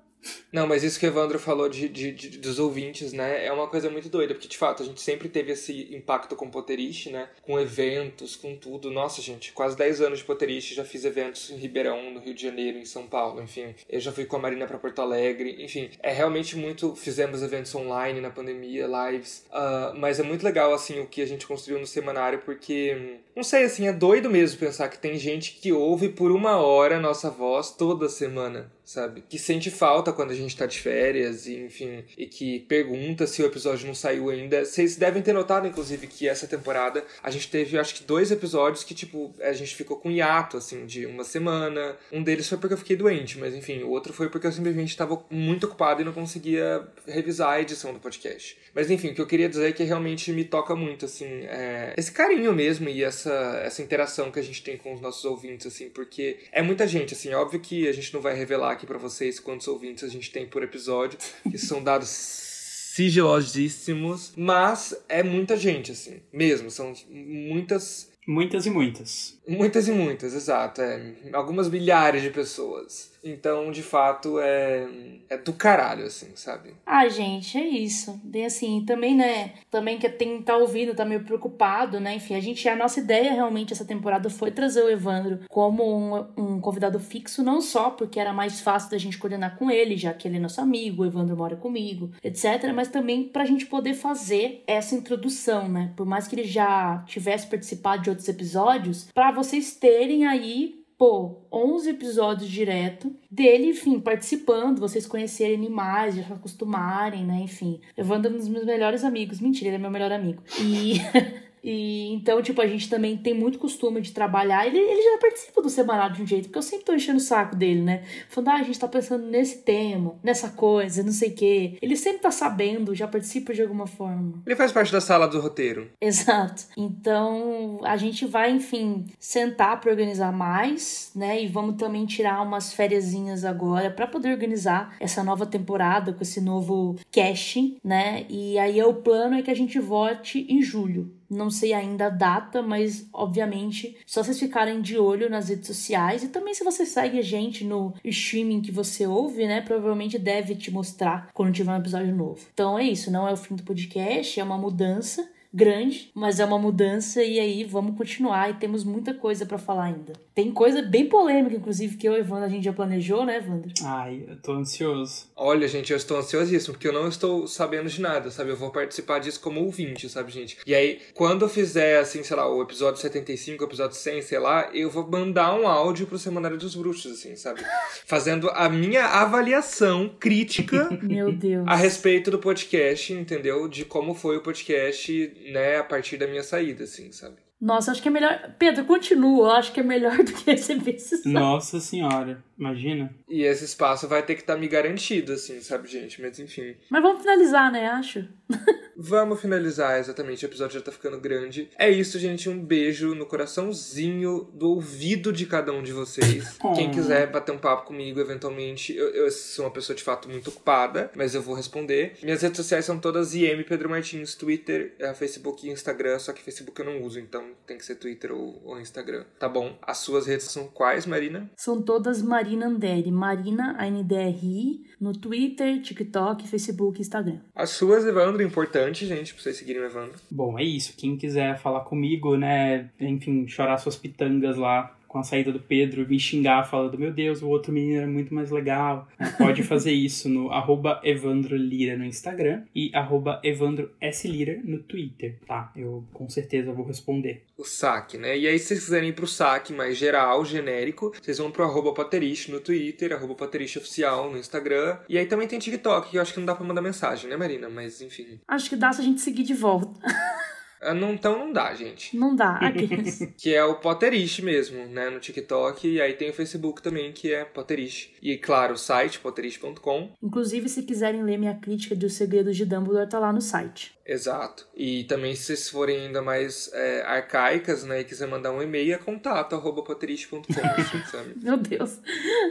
Não, mas isso que o Evandro falou de, de- de- dos ouvintes, né, é uma coisa muito doida, porque de fato a gente sempre teve esse impacto com Potterish, né, com eventos, com tudo. Nossa, gente, quase 10 anos de Potterish, já fiz eventos em Ribeirão, no Rio de Janeiro, em São Paulo, enfim. Eu já fui com a Marina pra Porto Alegre, enfim. É realmente muito. Fizemos eventos online na pandemia, lives, ah, mas é muito legal, assim, o que a gente construiu no semanário, porque, não sei, assim, é doido mesmo pensar que tem gente que ouve por uma hora a nossa voz toda semana. sabe? Que sente falta quando a gente tá de férias, e, enfim, e que pergunta se o episódio não saiu ainda. Vocês devem ter notado, inclusive, que essa temporada a gente teve, acho que, dois episódios que, tipo, a gente ficou com hiato, assim, de uma semana. Um deles foi porque eu fiquei doente, mas enfim, o outro foi porque eu simplesmente estava muito ocupado e não conseguia revisar a edição do podcast. Mas enfim, o que eu queria dizer é que realmente me toca muito, assim, é, esse carinho mesmo e essa, essa interação que a gente tem com os nossos ouvintes, assim, porque é muita gente, assim, óbvio que a gente não vai revelar aqui para vocês quantos ouvintes a gente tem por episódio, que são dados sigilosíssimos, mas é muita gente, assim, mesmo, são muitas... Muitas e muitas. Muitas e muitas, exato, é, algumas milhares de pessoas. Então, de fato, é, é do caralho, assim, sabe? Ah, gente, é isso. Bem assim, também, né? Também que tem tá ouvindo, tá meio preocupado, né? Enfim, a gente, a nossa ideia realmente essa temporada foi trazer o Evandro como um, um convidado fixo, não só porque era mais fácil da gente coordenar com ele, já que ele é nosso amigo, o Evandro mora comigo, etc. Mas também pra gente poder fazer essa introdução, né? Por mais que ele já tivesse participado de outros episódios, para vocês terem aí pô, 11 episódios direto dele, enfim, participando, vocês conhecerem animais, já se acostumarem, né? Enfim, Evandro é um dos meus melhores amigos. Mentira, ele é meu melhor amigo. E. [laughs] E então, tipo, a gente também tem muito costume de trabalhar. Ele, ele já participa do semanário de um jeito, porque eu sempre tô enchendo o saco dele, né? Falando, ah, a gente tá pensando nesse tema, nessa coisa, não sei o quê. Ele sempre tá sabendo, já participa de alguma forma. Ele faz parte da sala do roteiro. Exato. Então, a gente vai, enfim, sentar para organizar mais, né? E vamos também tirar umas fériasinhas agora para poder organizar essa nova temporada com esse novo casting, né? E aí o plano é que a gente vote em julho. Não sei ainda a data, mas obviamente só vocês ficarem de olho nas redes sociais e também se você segue a gente no streaming que você ouve, né? Provavelmente deve te mostrar quando tiver um episódio novo. Então é isso, não é o fim do podcast, é uma mudança grande, mas é uma mudança e aí vamos continuar e temos muita coisa para falar ainda. Tem coisa bem polêmica, inclusive, que eu e o Evandro a gente já planejou, né, Evandro? Ai, eu tô ansioso. Olha, gente, eu estou ansiosíssimo, porque eu não estou sabendo de nada, sabe? Eu vou participar disso como ouvinte, sabe, gente? E aí, quando eu fizer, assim, sei lá, o episódio 75, o episódio 100, sei lá, eu vou mandar um áudio pro Semanário dos Bruxos, assim, sabe? [laughs] Fazendo a minha avaliação crítica Meu Deus. a respeito do podcast, entendeu? De como foi o podcast, né, a partir da minha saída, assim, sabe? Nossa, acho que é melhor. Pedro, continua. Eu acho que é melhor [laughs] do que receber esses Nossa senhora, imagina. E esse espaço vai ter que estar me garantido, assim, sabe, gente? Mas enfim. Mas vamos finalizar, né? Acho. [laughs] Vamos finalizar, exatamente. O episódio já tá ficando grande. É isso, gente. Um beijo no coraçãozinho do ouvido de cada um de vocês. [laughs] Quem quiser bater um papo comigo, eventualmente, eu, eu sou uma pessoa de fato muito ocupada, mas eu vou responder. Minhas redes sociais são todas IM Pedro Martins, Twitter, eh, Facebook e Instagram, só que Facebook eu não uso, então tem que ser Twitter ou, ou Instagram. Tá bom? As suas redes são quais, Marina? São todas Marina Anderi. Marina, A-N-D-R-I, no Twitter, TikTok, Facebook e Instagram. As suas, Evandro, importante, gente, pra vocês seguirem o Evandro. Bom, é isso. Quem quiser falar comigo, né, enfim, chorar suas pitangas lá com a saída do Pedro, me xingar falando, meu Deus, o outro menino é muito mais legal. Pode fazer isso no arroba Evandro Lira no Instagram e arroba Evandro S. Lira no Twitter, tá? Eu com certeza vou responder. o saque, né? E aí, se vocês quiserem ir pro saque mais geral, genérico, vocês vão pro arroba Pateriche no Twitter, arroba Pateriche Oficial no Instagram. E aí também tem TikTok, que eu acho que não dá pra mandar mensagem, né, Marina? Mas enfim. Acho que dá se a gente seguir de volta. [laughs] Ah, Não, então não dá, gente. Não dá. [laughs] Aqueles. Que é o Potterish mesmo, né? No TikTok. E aí tem o Facebook também, que é Potterish. E claro, o site, potterish.com. Inclusive, se quiserem ler minha crítica de Os Segredos de Dumbledore, tá lá no site. Exato. E também, se vocês forem ainda mais é, arcaicas, né? E quiser mandar um e-mail, é contato, arroba [laughs] assim, sabe? Meu Deus.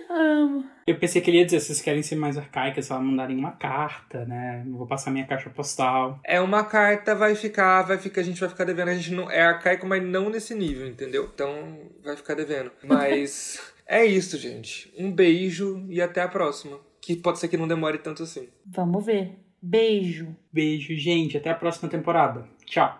Amo. Eu pensei que ele ia dizer, se vocês querem ser mais arcaicas, lá, mandarem uma carta, né? Eu vou passar minha caixa postal. É uma carta, vai ficar, vai ficar, a gente vai ficar devendo. A gente não é arcaico, mas não nesse nível, entendeu? Então vai ficar devendo. Mas [laughs] é isso, gente. Um beijo e até a próxima. Que pode ser que não demore tanto assim. Vamos ver. Beijo. Beijo, gente. Até a próxima temporada. Tchau.